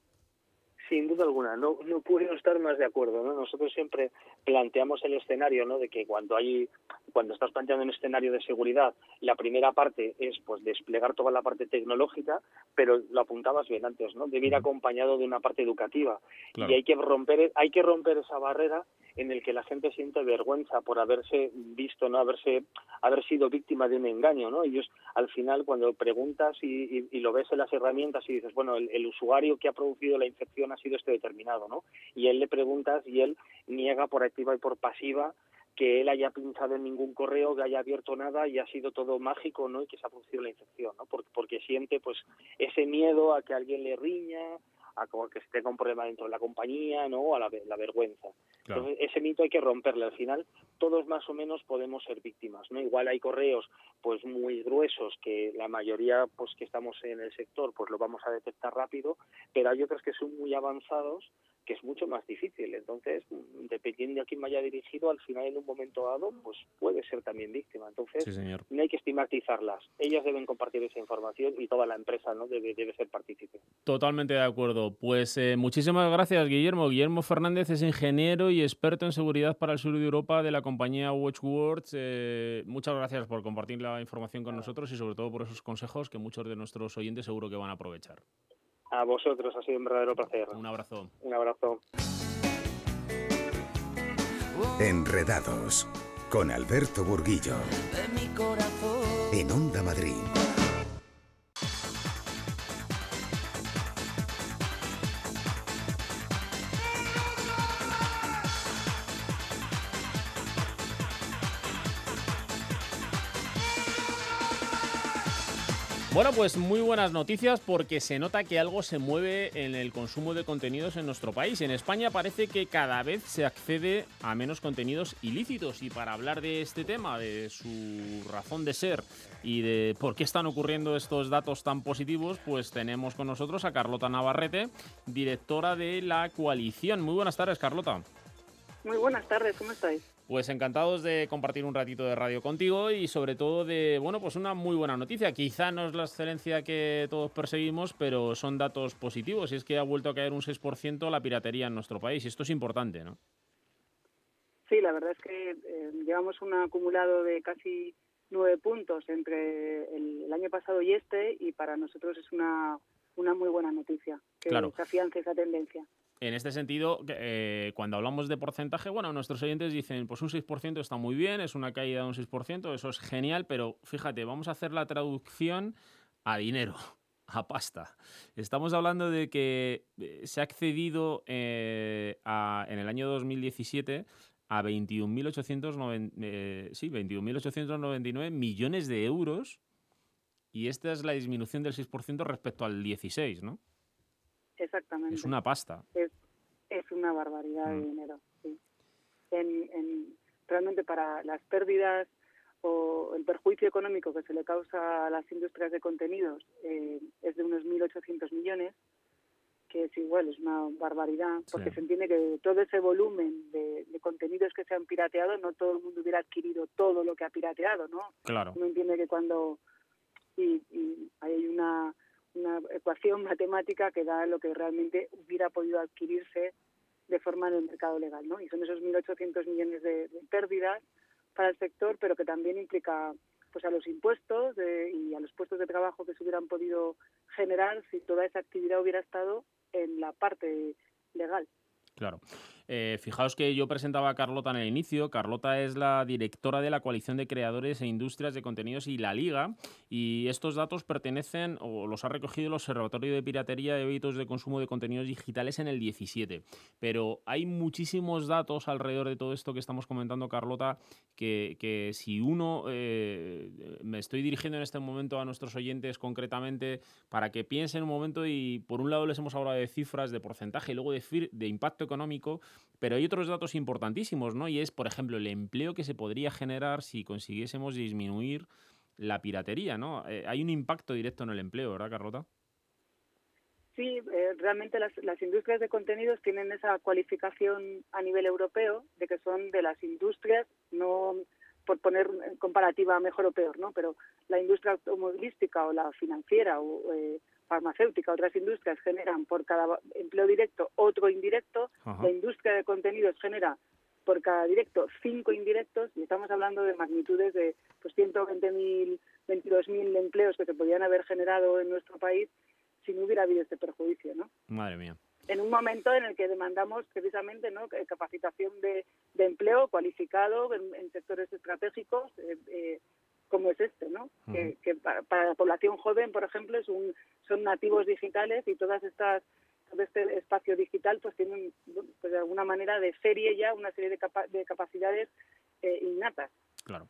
Sin duda alguna, no, no puedo estar más de acuerdo. ¿no? Nosotros siempre planteamos el escenario ¿no? de que cuando hay, cuando estás planteando un escenario de seguridad, la primera parte es pues desplegar toda la parte tecnológica, pero lo apuntabas bien antes, ¿no? Debe ir acompañado de una parte educativa. Y hay que romper, hay que romper esa barrera en el que la gente siente vergüenza por haberse visto, no haberse haber sido víctima de un engaño, ¿no? Ellos al final cuando preguntas y, lo ves en las herramientas y dices, bueno, el, usuario que ha producido la infección ha sido este determinado, ¿no? Y él le preguntas y él niega por activa y por pasiva que él haya pinchado en ningún correo, que haya abierto nada y ha sido todo mágico, ¿no? Y que se ha producido la infección, ¿no? Porque, porque siente, pues, ese miedo a que alguien le riña, a que se tenga un problema dentro de la compañía, ¿no? A la, la vergüenza. Entonces, ese mito hay que romperle. Al final, todos más o menos podemos ser víctimas, ¿no? Igual hay correos, pues, muy gruesos que la mayoría, pues, que estamos en el sector, pues, lo vamos a detectar rápido, pero hay otros que son muy avanzados que es mucho más difícil. Entonces, dependiendo de a quién vaya dirigido, al final en un momento dado, pues puede ser también víctima. Entonces, no hay que estigmatizarlas. Ellas deben compartir esa información y toda la empresa no debe, debe ser partícipe. Totalmente de acuerdo. Pues eh, muchísimas gracias, Guillermo. Guillermo Fernández es ingeniero y experto en seguridad para el sur de Europa de la compañía WatchWords. Eh, muchas gracias por compartir la información con nosotros y sobre todo por esos consejos que muchos de nuestros oyentes seguro que van a aprovechar. A vosotros, ha sido un verdadero placer. Un abrazo. Un abrazo. Enredados con Alberto Burguillo. En Onda Madrid. Bueno, pues muy buenas noticias porque se nota que algo se mueve en el consumo de contenidos en nuestro país. En España parece que cada vez se accede a menos contenidos ilícitos y para hablar de este tema, de su razón de ser y de por qué están ocurriendo estos datos tan positivos, pues tenemos con nosotros a Carlota Navarrete, directora de la coalición. Muy buenas tardes, Carlota. Muy buenas tardes, ¿cómo estáis? Pues encantados de compartir un ratito de radio contigo y sobre todo de, bueno, pues una muy buena noticia. Quizá no es la excelencia que todos perseguimos, pero son datos positivos y es que ha vuelto a caer un 6% la piratería en nuestro país y esto es importante, ¿no? Sí, la verdad es que eh, llevamos un acumulado de casi nueve puntos entre el, año pasado y este y para nosotros es una, una muy buena noticia que se afiance esa tendencia. En este sentido, eh, cuando hablamos de porcentaje, bueno, nuestros oyentes dicen, pues un 6% está muy bien, es una caída de un 6%, eso es genial, pero fíjate, vamos a hacer la traducción a dinero, a pasta. Estamos hablando de que eh, se ha accedido eh, en el año 2017 a 21.899 sí, 21 millones de euros y esta es la disminución del 6% respecto al 16, ¿no? Exactamente. Es una pasta. Es, una barbaridad de mm. dinero, sí. En, realmente para las pérdidas o el perjuicio económico que se le causa a las industrias de contenidos eh, es de unos 1.800 millones, que es igual, es una barbaridad, porque se entiende que todo ese volumen de, contenidos que se han pirateado, no todo el mundo hubiera adquirido todo lo que ha pirateado, ¿no? Claro. Uno entiende que cuando y hay una una ecuación matemática que da lo que realmente hubiera podido adquirirse de forma en el mercado legal, ¿no? Y son esos 1.800 millones de, pérdidas para el sector, pero que también implica pues a los impuestos y a los puestos de trabajo que se hubieran podido generar si toda esa actividad hubiera estado en la parte legal. Claro. Eh, fijaos que yo presentaba a Carlota en el inicio. Carlota es la directora de la coalición de creadores e industrias de contenidos y la Liga. Y estos datos pertenecen o los ha recogido el Observatorio de Piratería y Hábitos de Consumo de Contenidos Digitales en el 17. Pero hay muchísimos datos alrededor de todo esto que estamos comentando, Carlota, que, si uno, eh, me estoy dirigiendo en este momento a nuestros oyentes concretamente para que piensen un momento y por un lado les hemos hablado de cifras, de porcentaje y luego de, de impacto económico, pero hay otros datos importantísimos, ¿no? Y es, por ejemplo, el empleo que se podría generar si consiguiésemos disminuir la piratería, ¿no? Eh, hay un impacto directo en el empleo, ¿verdad, Carlota? Sí, eh, realmente las, las, industrias de contenidos tienen esa cualificación a nivel europeo de que son de las industrias, no por poner en comparativa mejor o peor, ¿no? Pero la industria automovilística o la financiera o eh, farmacéutica, otras industrias generan por cada empleo directo otro indirecto. La industria de contenidos genera por cada directo cinco indirectos y estamos hablando de magnitudes de pues 120.000, 22.000 empleos que se podrían haber generado en nuestro país si no hubiera habido este perjuicio, ¿no? Madre mía. En un momento en el que demandamos precisamente ¿no? capacitación de, empleo cualificado en, sectores estratégicos, eh, eh, como es este, ¿no? que, para, la población joven, por ejemplo, es un, son nativos digitales y todas estas todo este espacio digital pues tienen pues, de alguna manera de serie ya una serie de, de capacidades eh, innatas. Claro.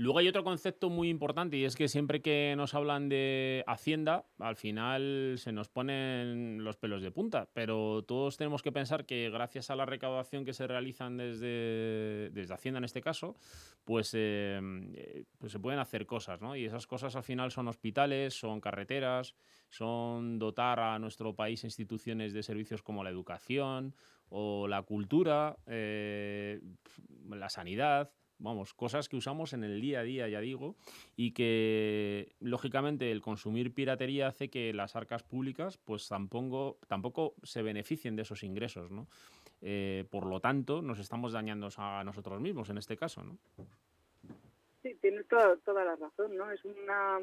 Luego hay otro concepto muy importante y es que siempre que nos hablan de Hacienda, al final se nos ponen los pelos de punta, pero todos tenemos que pensar que gracias a la recaudación que se realizan desde, desde Hacienda en este caso, pues, eh, pues se pueden hacer cosas, ¿no? Y esas cosas al final son hospitales, son carreteras, son dotar a nuestro país instituciones de servicios como la educación o la cultura, eh, la sanidad, vamos, cosas que usamos en el día a día, ya digo, y que lógicamente el consumir piratería hace que las arcas públicas pues tampoco, tampoco se beneficien de esos ingresos, ¿no? Eh, por lo tanto, nos estamos dañando a nosotros mismos en este caso, ¿no? Sí, tienes toda, toda la razón, ¿no? Es una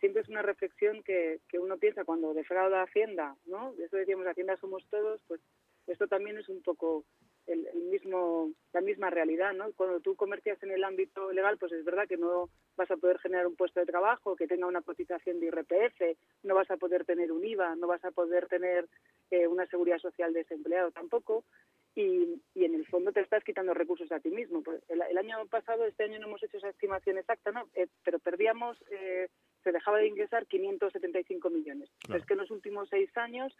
siempre es una reflexión que, que uno piensa cuando defrauda Hacienda, ¿no? Eso decíamos, Hacienda somos todos, pues esto también es un poco el, mismo, la misma realidad, ¿no? Cuando tú comercias en el ámbito legal, pues es verdad que no vas a poder generar un puesto de trabajo que tenga una cotización de IRPF, no vas a poder tener un IVA, no vas a poder tener eh, una seguridad social desempleado tampoco, y, y, en el fondo te estás quitando recursos a ti mismo. Pues el, año pasado, este año no hemos hecho esa estimación exacta, ¿no? Eh, pero perdíamos, eh, se dejaba de ingresar 575 millones. Es que en los últimos seis años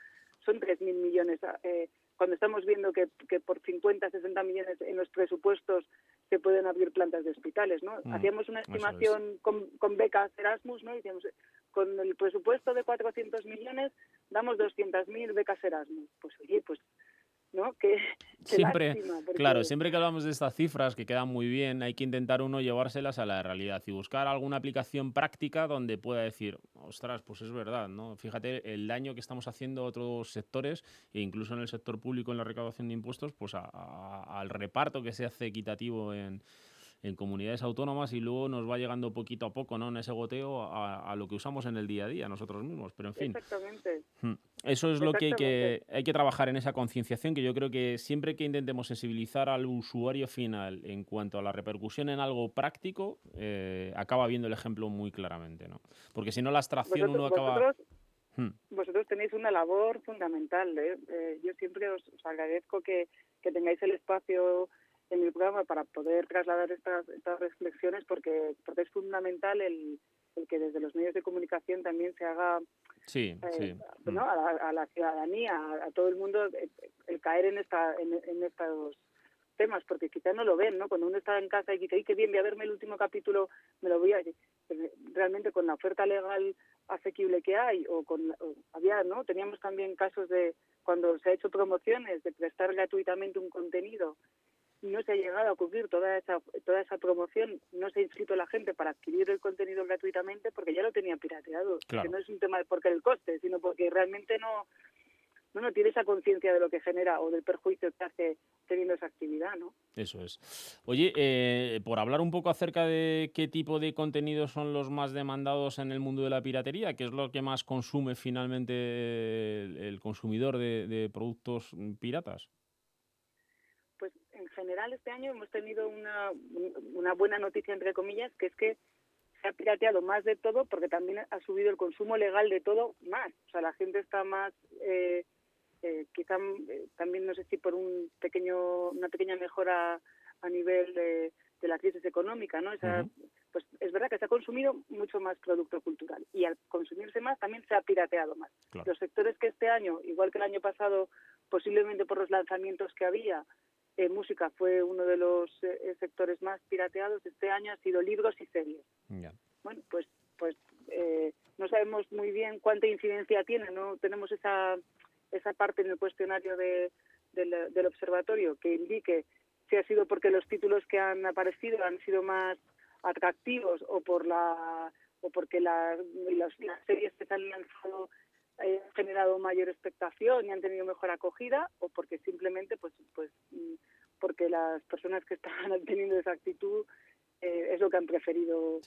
son 3.000 millones. Eh, cuando estamos viendo que, que, por 50, 60 millones en los presupuestos se pueden abrir plantas de hospitales, ¿no? Mm, Hacíamos una estimación con, con, becas Erasmus, ¿no? Decíamos, con el presupuesto de 400 millones damos 200.000 becas Erasmus. Pues oye, pues ¿no? Que, siempre, claro, siempre que hablamos de estas cifras que quedan muy bien, hay que intentar uno llevárselas a la realidad y buscar alguna aplicación práctica donde pueda decir, ostras, pues es verdad, ¿no? Fíjate el daño que estamos haciendo a otros sectores e incluso en el sector público en la recaudación de impuestos, pues al reparto que se hace equitativo en en comunidades autónomas y luego nos va llegando poquito a poco, ¿no? En ese goteo a, lo que usamos en el día a día nosotros mismos. Pero en fin. Exactamente. Hmm. Eso es lo que hay, que hay que trabajar en esa concienciación, que yo creo que siempre que intentemos sensibilizar al usuario final en cuanto a la repercusión en algo práctico, eh, acaba viendo el ejemplo muy claramente, ¿no? Porque si no la abstracción uno acaba... Hmm. Vosotros, tenéis una labor fundamental. ¿eh? Eh, yo siempre os, agradezco que, que tengáis el espacio en mi programa para poder trasladar estas, estas reflexiones porque, porque es fundamental el, el que desde los medios de comunicación también se haga sí, eh, mm. a, la, ciudadanía, a, todo el mundo, eh, el, caer en, esta, en, estos temas, porque quizás no lo ven, ¿no? Cuando uno está en casa y dice, qué bien, voy a verme el último capítulo, me lo voy a... Pues, realmente con la oferta legal asequible que hay, o con... había, ¿no? Teníamos también casos de cuando se ha hecho promociones, de prestar gratuitamente un contenido no se ha llegado a cubrir toda esa, toda esa promoción, no se ha inscrito la gente para adquirir el contenido gratuitamente porque ya lo tenía pirateado. Que no es un tema de porque el coste, sino porque realmente no, no, no tiene esa conciencia de lo que genera o del perjuicio que hace teniendo esa actividad, ¿no? Eso es. Oye, eh, por hablar un poco acerca de qué tipo de contenidos son los más demandados en el mundo de la piratería, qué es lo que más consume finalmente el, consumidor de productos piratas. General este año hemos tenido una, una buena noticia, entre comillas, que es que se ha pirateado más de todo porque también ha subido el consumo legal de todo más. O sea, la gente está más, eh, eh, quizá eh, también no sé si por un pequeño, una pequeña mejora a nivel de, la crisis económica, ¿no? Pues es verdad que se ha consumido mucho más producto cultural y al consumirse más también se ha pirateado más. Los sectores que este año, igual que el año pasado, posiblemente por los lanzamientos que había, eh, música fue uno de los eh, sectores más pirateados. Este año ha sido libros y series. Bueno, pues, pues eh, no sabemos muy bien cuánta incidencia tiene. No tenemos esa esa parte en el cuestionario de, del, observatorio que indique si ha sido porque los títulos que han aparecido han sido más atractivos o por la o porque las, las, series que se han lanzado han generado mayor expectación y han tenido mejor acogida o porque simplemente pues pues mm, porque las personas que estaban teniendo esa actitud eh, es lo que han preferido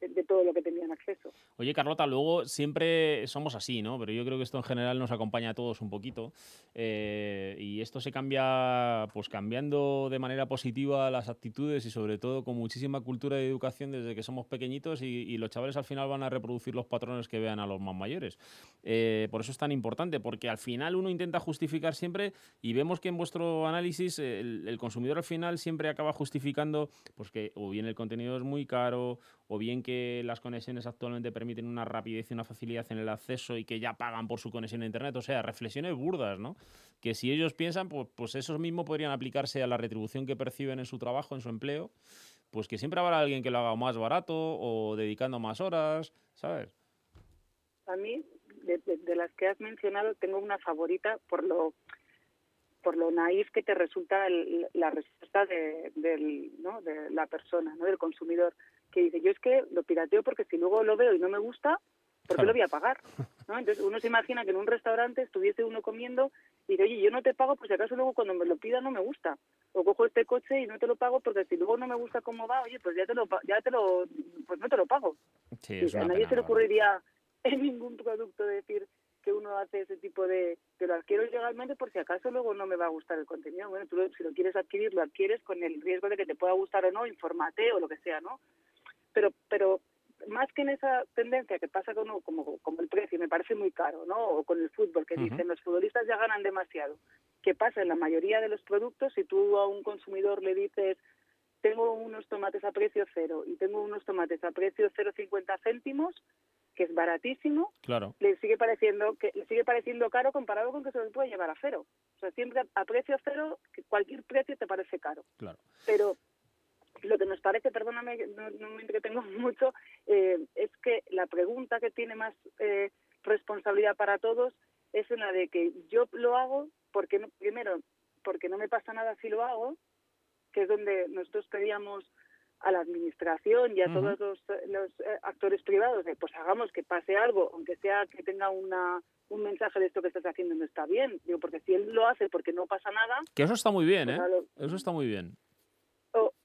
de todo lo que tenían acceso. Oye, Carlota, luego siempre somos así, ¿no? Pero yo creo que esto en general nos acompaña a todos un poquito. Eh, y esto se cambia, pues cambiando de manera positiva las actitudes y sobre todo con muchísima cultura de educación desde que somos pequeñitos y, los chavales al final van a reproducir los patrones que vean a los más mayores. Eh, por eso es tan importante, porque al final uno intenta justificar siempre y vemos que en vuestro análisis el, el consumidor al final siempre acaba justificando pues que o bien el contenido es muy caro o bien que las conexiones actualmente permiten una rapidez y una facilidad en el acceso y que ya pagan por su conexión a Internet. O sea, reflexiones burdas, ¿no? Que si ellos piensan, pues, pues esos mismos podrían aplicarse a la retribución que perciben en su trabajo, en su empleo, pues que siempre habrá alguien que lo haga más barato o dedicando más horas, ¿sabes? A mí, de, las que has mencionado, tengo una favorita por lo por lo naif que te resulta la respuesta de, del, ¿no? de la persona, ¿no? del consumidor que dice, yo es que lo pirateo porque si luego lo veo y no me gusta, ¿por qué lo voy a pagar? ¿No? Entonces uno se imagina que en un restaurante estuviese uno comiendo y dice, oye, yo no te pago pues si acaso luego cuando me lo pida no me gusta. O cojo este coche y no te lo pago porque si luego no me gusta cómo va, oye, pues ya te lo, ya te lo pues no te lo pago. a nadie se le ocurriría en ningún producto decir que uno hace ese tipo de, que lo adquiero legalmente por si acaso luego no me va a gustar el contenido. Bueno, tú si lo quieres adquirir, lo adquieres con el riesgo de que te pueda gustar o no, infórmate o lo que sea, ¿no? pero pero más que en esa tendencia que pasa con como, como el precio, me parece muy caro, ¿no? O con el fútbol, que dicen los futbolistas ya ganan demasiado. ¿Qué pasa en la mayoría de los productos? Si tú a un consumidor le dices, tengo unos tomates a precio cero y tengo unos tomates a precio 0,50 céntimos, que es baratísimo, claro. le sigue pareciendo que le sigue pareciendo caro comparado con que se lo puede llevar a cero. O sea, siempre a precio cero, cualquier precio te parece caro. Claro. Pero lo que nos parece, perdóname, no, no me entretengo mucho, eh, es que la pregunta que tiene más eh, responsabilidad para todos es en la de que yo lo hago porque no, primero porque no me pasa nada si lo hago, que es donde nosotros pedíamos a la administración y a todos los, eh, actores privados de pues hagamos que pase algo, aunque sea que tenga una un mensaje de esto que estás haciendo no está bien. Digo, porque si él lo hace porque no pasa nada... Que eso está muy bien, pues ¿eh? Eso está muy bien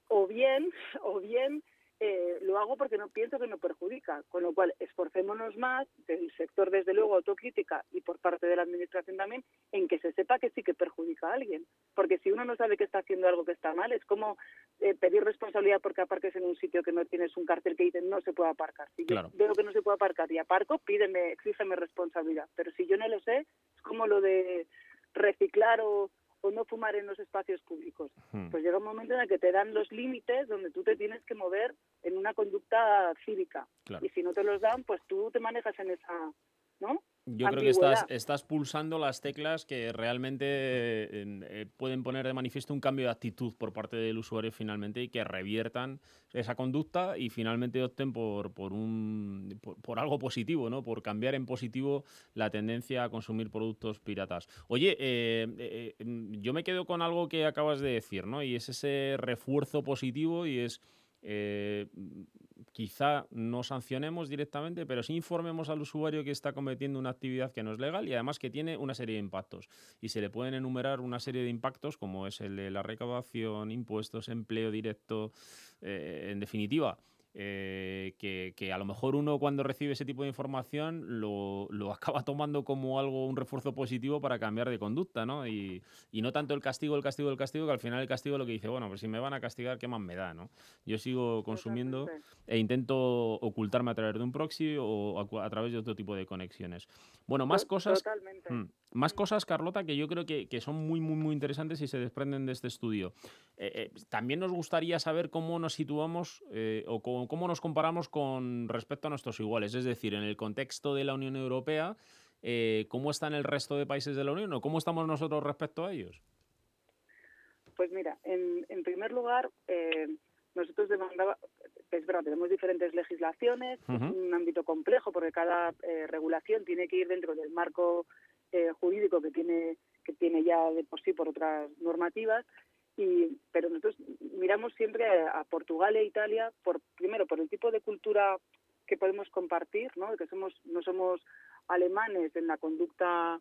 o bien, o bien eh, lo hago porque no pienso que no perjudica, con lo cual esforcémonos más del sector desde luego autocrítica y por parte de la administración también en que se sepa que sí que perjudica a alguien, porque si uno no sabe que está haciendo algo que está mal es como eh, pedir responsabilidad porque aparques en un sitio que no tienes un cartel que dice no se puede aparcar. Si yo veo que no se puede aparcar y aparco, pídeme, exígeme responsabilidad, pero si yo no lo sé es como lo de reciclar o o no fumar en los espacios públicos. Hmm. Pues llega un momento en el que te dan los límites donde tú te tienes que mover en una conducta cívica. Y si no te los dan, pues tú te manejas en esa, ¿no? Yo creo que estás, estás pulsando las teclas que realmente eh, pueden poner de manifiesto un cambio de actitud por parte del usuario finalmente y que reviertan esa conducta y finalmente opten por, por, un, por, algo positivo, ¿no? por cambiar en positivo la tendencia a consumir productos piratas. Oye, eh, eh, yo me quedo con algo que acabas de decir, ¿no? y es ese refuerzo positivo y es eh, quizá no sancionemos directamente, pero sí informemos al usuario que está cometiendo una actividad que no es legal y además que tiene una serie de impactos. Y se le pueden enumerar una serie de impactos como es el de la recaudación, impuestos, empleo directo, eh, en definitiva. Eh, que, a lo mejor uno cuando recibe ese tipo de información lo, acaba tomando como algo, un refuerzo positivo para cambiar de conducta, ¿no? Y, no tanto el castigo, el castigo, el castigo, que al final el castigo lo que dice, bueno, pues si me van a castigar, ¿qué más me da, no? Yo sigo consumiendo e intento ocultarme a través de un proxy o a, través de otro tipo de conexiones. Bueno, más cosas... Mm, más cosas, Carlota, que yo creo que, son muy, muy, muy interesantes y se desprenden de este estudio. Eh, eh, también nos gustaría saber cómo nos situamos o cómo cómo nos comparamos con respecto a nuestros iguales. Es decir, en el contexto de la Unión Europea, eh, ¿cómo están el resto de países de la Unión o cómo estamos nosotros respecto a ellos? Pues mira, en, primer lugar, eh, nosotros demandaba, es verdad, tenemos diferentes legislaciones, es un ámbito complejo porque cada eh, regulación tiene que ir dentro del marco jurídico que tiene que tiene ya de por sí por otras normativas y, pero nosotros miramos siempre a, Portugal e Italia por primero por el tipo de cultura que podemos compartir, ¿no? Que somos no somos alemanes en la conducta,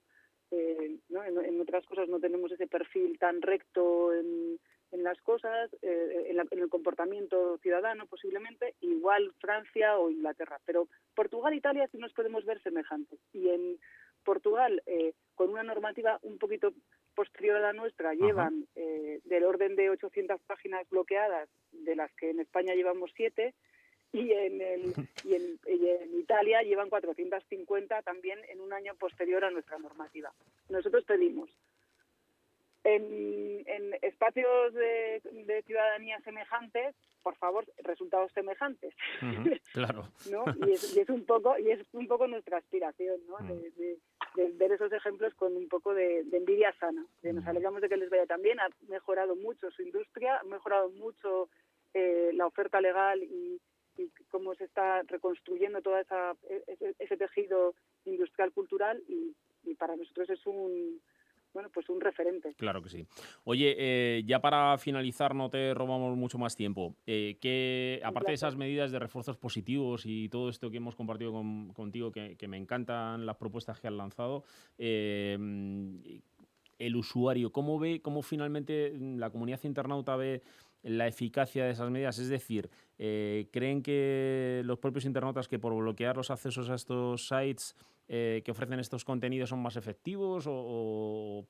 eh, ¿no? en, otras cosas no tenemos ese perfil tan recto en, en las cosas, eh, en, en, el comportamiento ciudadano posiblemente, igual Francia o Inglaterra. Pero Portugal e Italia sí nos podemos ver semejantes. Y en Portugal, eh, con una normativa un poquito posterior a la nuestra llevan eh, del orden de 800 páginas bloqueadas, de las que en España llevamos 7, y en, el, y en, Italia llevan 450 también en un año posterior a nuestra normativa. Nosotros pedimos en, espacios de, ciudadanía semejantes, por favor, resultados semejantes. claro. y, es, un poco y es un poco nuestra aspiración, ¿no? de, ver esos ejemplos con un poco de, envidia sana. nos alegramos de que les vaya también. Ha mejorado mucho su industria, ha mejorado mucho eh, la oferta legal y, cómo se está reconstruyendo todo esa, e, ese, tejido industrial cultural y para nosotros es un bueno, pues un referente. Claro que sí. Oye, eh, ya para finalizar, no te robamos mucho más tiempo. Eh, que, aparte de esas medidas de refuerzos positivos y todo esto que hemos compartido contigo, que, me encantan las propuestas que has lanzado, eh, el usuario, ¿cómo ve, cómo finalmente la comunidad internauta ve la eficacia de esas medidas? Es decir, ¿creen que los propios internautas que por bloquear los accesos a estos sites eh, que ofrecen estos contenidos son más efectivos o,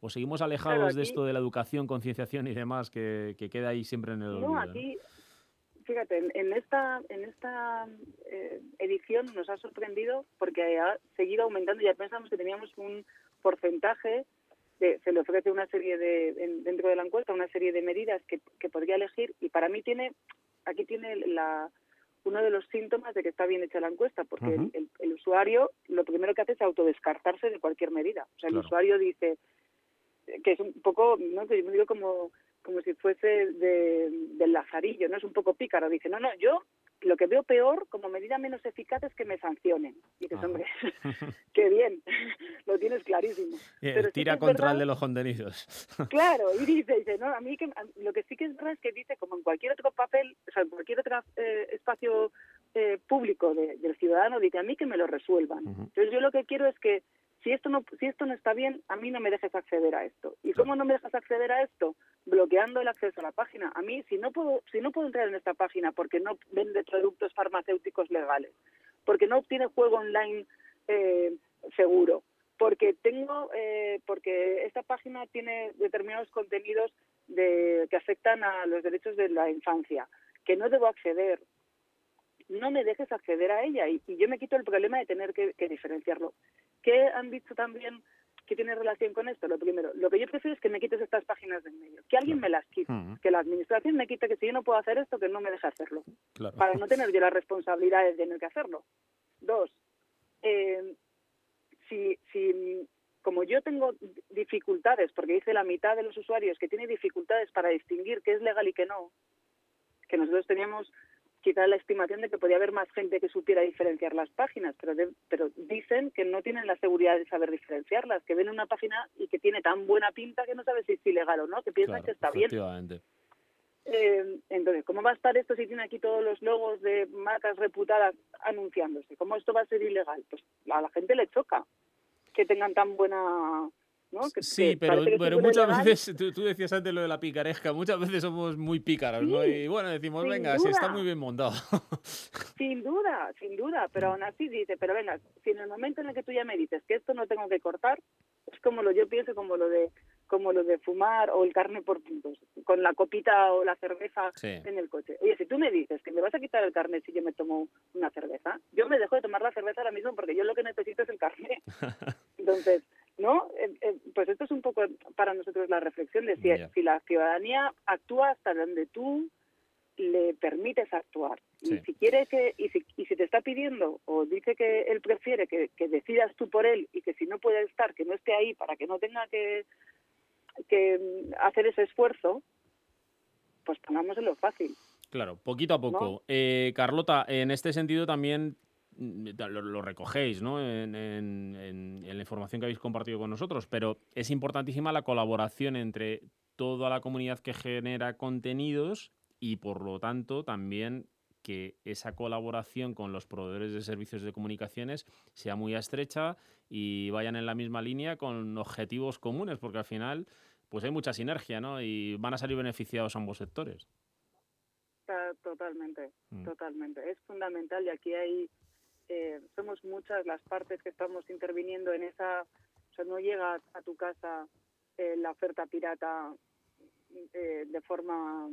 o, seguimos alejados de esto de la educación, concienciación y demás que, queda ahí siempre en el no, Aquí, fíjate, en, esta, en esta eh, edición nos ha sorprendido porque ha seguido aumentando. Ya pensamos que teníamos un porcentaje se le ofrece una serie de dentro de la encuesta una serie de medidas que, que podría elegir y para mí tiene aquí tiene la uno de los síntomas de que está bien hecha la encuesta, porque el, usuario lo primero que hace es autodescartarse de cualquier medida. O sea, el usuario dice que es un poco, ¿no? que yo me digo como, como si fuese de, del lazarillo, ¿no? Es un poco pícaro. Dice, no, no, yo lo que veo peor como medida menos eficaz es que me sancionen. Y dices, hombre, qué bien, lo tienes clarísimo. tira contra el de los contenidos. claro, y dice, dice, no, a mí que, lo que sí que es verdad es que dice, como en cualquier otro papel, o sea, en cualquier otro eh, espacio eh, público del ciudadano, dice, a mí que me lo resuelvan. Entonces yo lo que quiero es que si esto no si esto no está bien, a mí no me dejes acceder a esto. ¿Y cómo no me dejas acceder a esto? Bloqueando el acceso a la página. A mí si no puedo si no puedo entrar en esta página porque no vende productos farmacéuticos legales, porque no obtiene juego online eh, seguro, porque tengo eh, porque esta página tiene determinados contenidos de, que afectan a los derechos de la infancia, que no debo acceder, no me dejes acceder a ella y, yo me quito el problema de tener que diferenciarlo. ¿Qué han dicho también que tiene relación con esto? Lo primero, lo que yo prefiero es que me quites estas páginas de en medio, que alguien me las quite, que la administración me quite, que si yo no puedo hacer esto, que no me deje hacerlo, para no tener yo la responsabilidad de tener que hacerlo. Dos, eh, si, si como yo tengo dificultades, porque dice la mitad de los usuarios que tiene dificultades para distinguir qué es legal y qué no, que nosotros teníamos quizá la estimación de que podía haber más gente que supiera diferenciar las páginas, pero, pero dicen que no tienen la seguridad de saber diferenciarlas, que ven una página y que tiene tan buena pinta que no sabes si es ilegal o no, que piensan que está bien. Eh, entonces, ¿cómo va a estar esto si tiene aquí todos los logos de marcas reputadas anunciándose? ¿Cómo esto va a ser ilegal? Pues a la gente le choca que tengan tan buena sí, pero, pero muchas veces, tú, decías antes lo de la picaresca, muchas veces somos muy pícaros, ¿no? Y bueno, decimos, venga, si está muy bien montado. Sin duda, sin duda, pero aún así dice, pero venga, si en el momento en el que tú ya me dices que esto no tengo que cortar, es como lo yo pienso, como lo de como lo de fumar o el carne por puntos, con la copita o la cerveza en el coche. Oye, si tú me dices que me vas a quitar el carne si yo me tomo una cerveza, yo me dejo de tomar la cerveza ahora mismo porque yo lo que necesito es el carne. Entonces, ¿no? Eh, eh, pues esto es un poco para nosotros la reflexión de si, la ciudadanía actúa hasta donde tú le permites actuar. Y si quiere que, y si, y si te está pidiendo o dice que él prefiere que, decidas tú por él y que si no puede estar, que no esté ahí para que no tenga que, que hacer ese esfuerzo, pues pongámoslo fácil. Claro, poquito a poco. Eh, Carlota, en este sentido también Mm, lo, recogéis ¿no? En, la información que habéis compartido con nosotros, pero es importantísima la colaboración entre toda la comunidad que genera contenidos y por lo tanto también que esa colaboración con los proveedores de servicios de comunicaciones sea muy estrecha y vayan en la misma línea con objetivos comunes, porque al final pues hay mucha sinergia ¿no? y van a salir beneficiados ambos sectores. Totalmente, mm. totalmente. Es fundamental y aquí hay eh, somos muchas las partes que estamos interviniendo en esa, o sea, no llega a tu casa eh, la oferta pirata eh, de forma...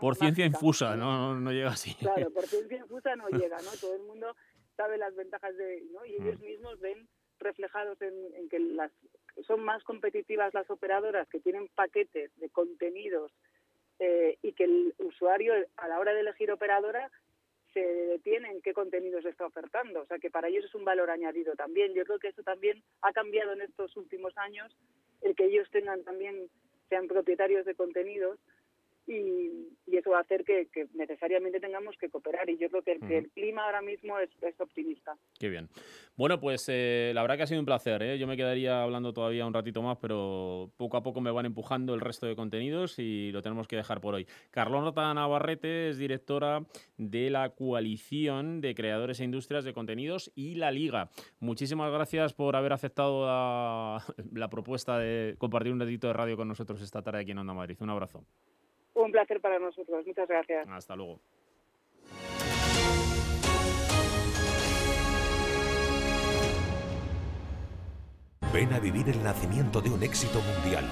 Por ciencia infusa, ¿no? ¿no? llega así. Claro, por ciencia infusa no llega, ¿no? Todo el mundo sabe las ventajas de, ¿no? Y ellos mm. mismos ven reflejados en, en, que las son más competitivas las operadoras que tienen paquetes de contenidos y que el usuario a la hora de elegir operadora se detiene en qué contenido se está ofertando. O sea, que para ellos es un valor añadido también. Yo creo que eso también ha cambiado en estos últimos años, el que ellos tengan también, sean propietarios de contenidos y, eso va a hacer que, necesariamente tengamos que cooperar. Y yo creo que el, clima ahora mismo es, optimista. Qué bien. Bueno, pues eh, la verdad que ha sido un placer. ¿eh? Yo me quedaría hablando todavía un ratito más, pero poco a poco me van empujando el resto de contenidos y lo tenemos que dejar por hoy. Carlota Navarrete es directora de la Coalición de Creadores e Industrias de Contenidos y la Liga. Muchísimas gracias por haber aceptado la, la propuesta de compartir un ratito de radio con nosotros esta tarde aquí en Onda Madrid. Un abrazo. Un placer para nosotros. Muchas gracias. Hasta luego. Ven a vivir el nacimiento de un éxito mundial.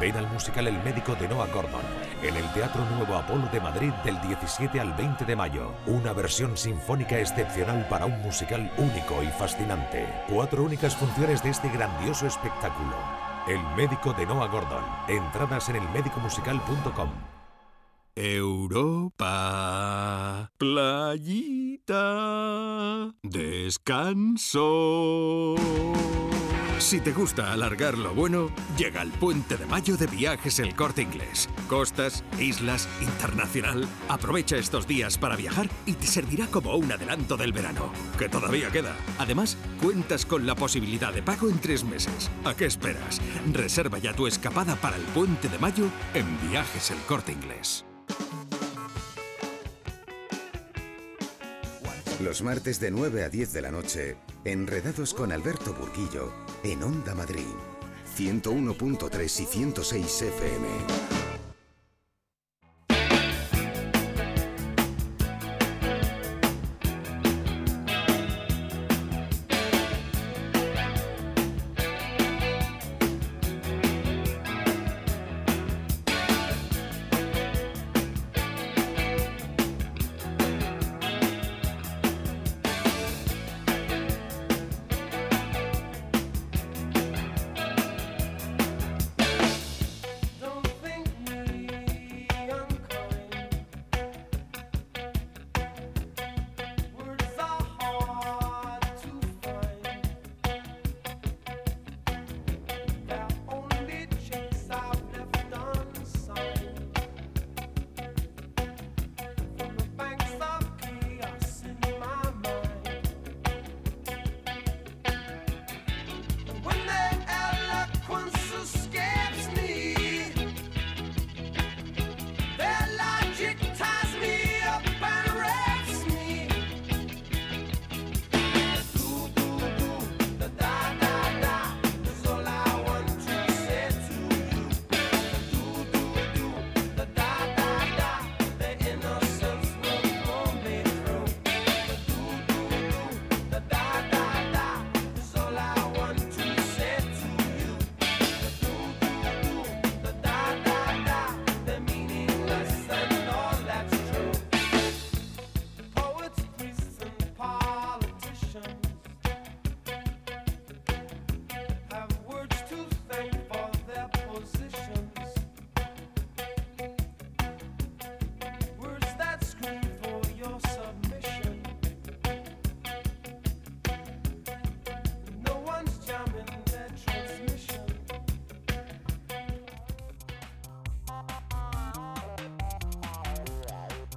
Ven al musical El médico de Noah Gordon en el Teatro Nuevo Apolo de Madrid del 17 al 20 de mayo. Una versión sinfónica excepcional para un musical único y fascinante. Cuatro únicas funciones de este grandioso espectáculo. El médico de Noah Gordon. Entradas en elmedicomusical.com. Europa, playita, descanso. Si te gusta alargar lo bueno, llega el puente de mayo de viajes El Corte Inglés. Costas, islas, internacional. Aprovecha estos días para viajar y te servirá como un adelanto del verano, que todavía queda. Además, cuentas con la posibilidad de pago en tres meses. ¿A qué esperas? Reserva ya tu escapada para el puente de mayo en Viajes El Corte Inglés. Los martes de 9 a 10 de la noche, enredados con Alberto Burguillo en Onda Madrid, 101.3 y 106 FM.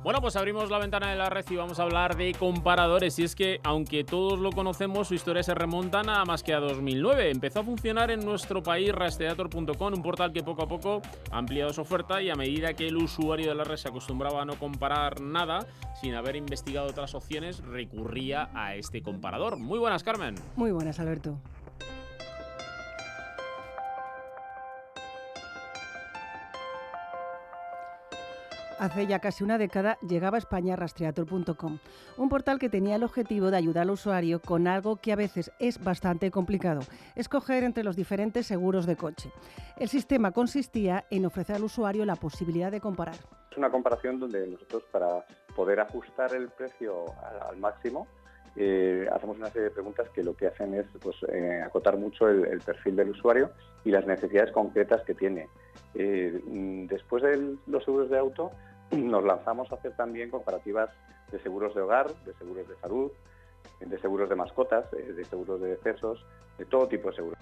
Bueno, pues abrimos la ventana de la red y vamos a hablar de comparadores. Y es que, aunque todos lo conocemos, su historia se remonta nada más que a 2009. Empezó a funcionar en nuestro país rastreator.com, un portal que poco a poco ha ampliado su oferta y a medida que el usuario de la red se acostumbraba a no comparar nada, sin haber investigado otras opciones, recurría a este comparador. Muy buenas, Carmen. Muy buenas, Alberto. Hace ya casi una década llegaba a España rastreator.com, un portal que tenía el objetivo de ayudar al usuario con algo que a veces es bastante complicado, escoger entre los diferentes seguros de coche. El sistema consistía en ofrecer al usuario la posibilidad de comparar. Es una comparación donde nosotros para poder ajustar el precio al, máximo eh, hacemos una serie de preguntas que lo que hacen es pues, eh, acotar mucho el, perfil del usuario y las necesidades concretas que tiene. Eh, después de los seguros de auto, nos lanzamos a hacer también comparativas de seguros de hogar, de seguros de salud, de seguros de mascotas, de seguros de decesos, de todo tipo de seguros.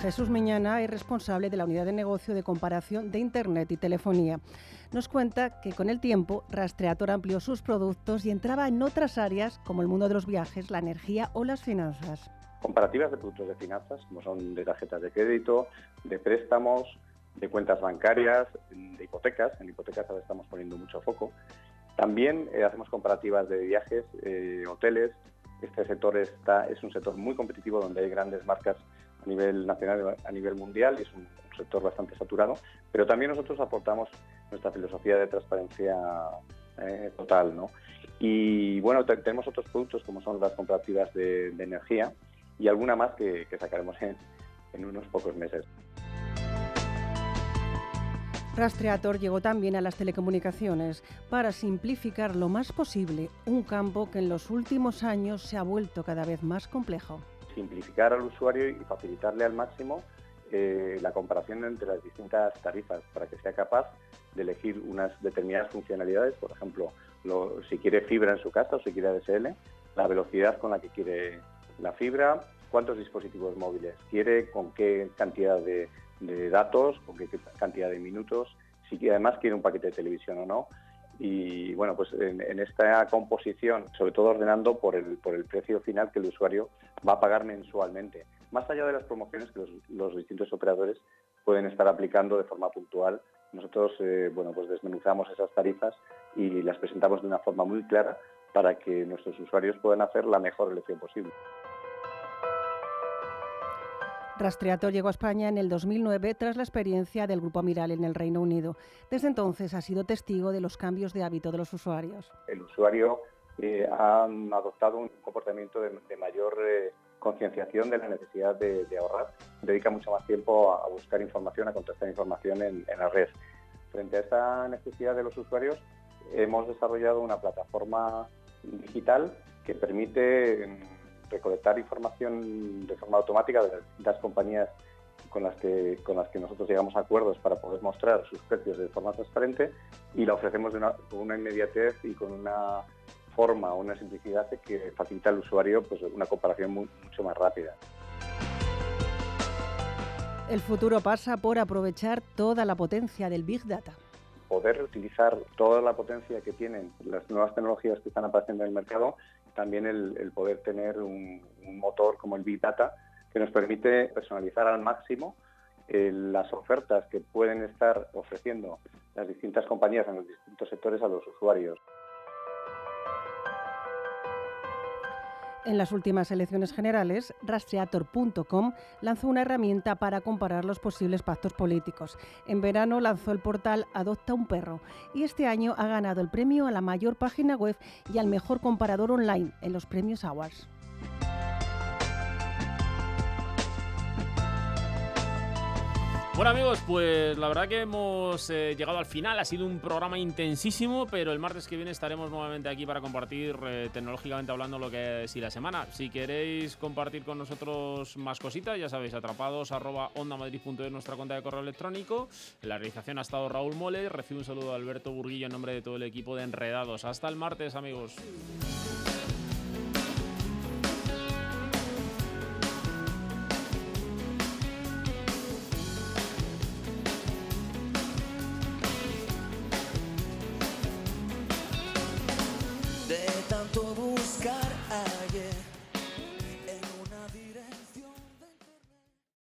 Jesús Miñana es responsable de la unidad de negocio de comparación de Internet y telefonía. Nos cuenta que con el tiempo Rastreator amplió sus productos y entraba en otras áreas como el mundo de los viajes, la energía o las finanzas. Comparativas de productos de finanzas, como son de tarjetas de crédito, de préstamos, de cuentas bancarias, de hipotecas. En hipotecas ahora estamos poniendo mucho foco. También eh, hacemos comparativas de viajes, eh, hoteles. Este sector es un sector muy competitivo donde hay grandes marcas a nivel nacional, a nivel mundial y es un, sector bastante saturado. Pero también nosotros aportamos nuestra filosofía de transparencia eh, total. ¿no? Y bueno, tenemos otros productos como son las comparativas de, energía y alguna más que, sacaremos en unos pocos meses. Rastreator llegó también a las telecomunicaciones para simplificar lo más posible un campo que en los últimos años se ha vuelto cada vez más complejo. Simplificar al usuario y facilitarle al máximo eh, la comparación entre las distintas tarifas para que sea capaz de elegir unas determinadas funcionalidades, por ejemplo, si quiere fibra en su casa o si quiere ADSL, la velocidad con la que quiere la fibra, cuántos dispositivos móviles quiere, con qué cantidad de, de datos, con qué cantidad de minutos, si además quiere un paquete de televisión o no. Y bueno, pues en, esta composición, sobre todo ordenando por el, por el precio final que el usuario va a pagar mensualmente. Más allá de las promociones que los, distintos operadores pueden estar aplicando de forma puntual, nosotros eh, bueno, pues desmenuzamos esas tarifas y las presentamos de una forma muy clara para que nuestros usuarios puedan hacer la mejor elección posible. Rastreator llegó a España en el 2009 tras la experiencia del Grupo Amiral en el Reino Unido. Desde entonces ha sido testigo de los cambios de hábito de los usuarios. El usuario eh, ha adoptado un comportamiento de, mayor eh, concienciación de la necesidad de, ahorrar. Dedica mucho más tiempo a, buscar información, a contestar información en, en la red. Frente a esta necesidad de los usuarios, hemos desarrollado una plataforma digital que permite recolectar información de forma automática de las compañías con las que con las que nosotros llegamos a acuerdos para poder mostrar sus precios de forma transparente y la ofrecemos de una, con una inmediatez y con una forma, una simplicidad que facilita al usuario pues, una comparación mucho más rápida. El futuro pasa por aprovechar toda la potencia del Big Data poder utilizar toda la potencia que tienen las nuevas tecnologías que están apareciendo en el mercado, también el, poder tener un, motor como el Big Data que nos permite personalizar al máximo eh, las ofertas que pueden estar ofreciendo las distintas compañías en los distintos sectores a los usuarios. En las últimas elecciones generales, rastreator.com lanzó una herramienta para comparar los posibles pactos políticos. En verano lanzó el portal Adopta un perro y este año ha ganado el premio a la mayor página web y al mejor comparador online en los premios Awards. Bueno amigos, pues la verdad que hemos eh, llegado al final, ha sido un programa intensísimo, pero el martes que viene estaremos nuevamente aquí para compartir eh, tecnológicamente hablando lo que es y la semana. Si queréis compartir con nosotros más cositas, ya sabéis, atrapados ondamadrid.es nuestra cuenta de correo electrónico. la realización ha estado Raúl Mole, recibe un saludo de Alberto Burguillo en nombre de todo el equipo de Enredados. Hasta el martes amigos.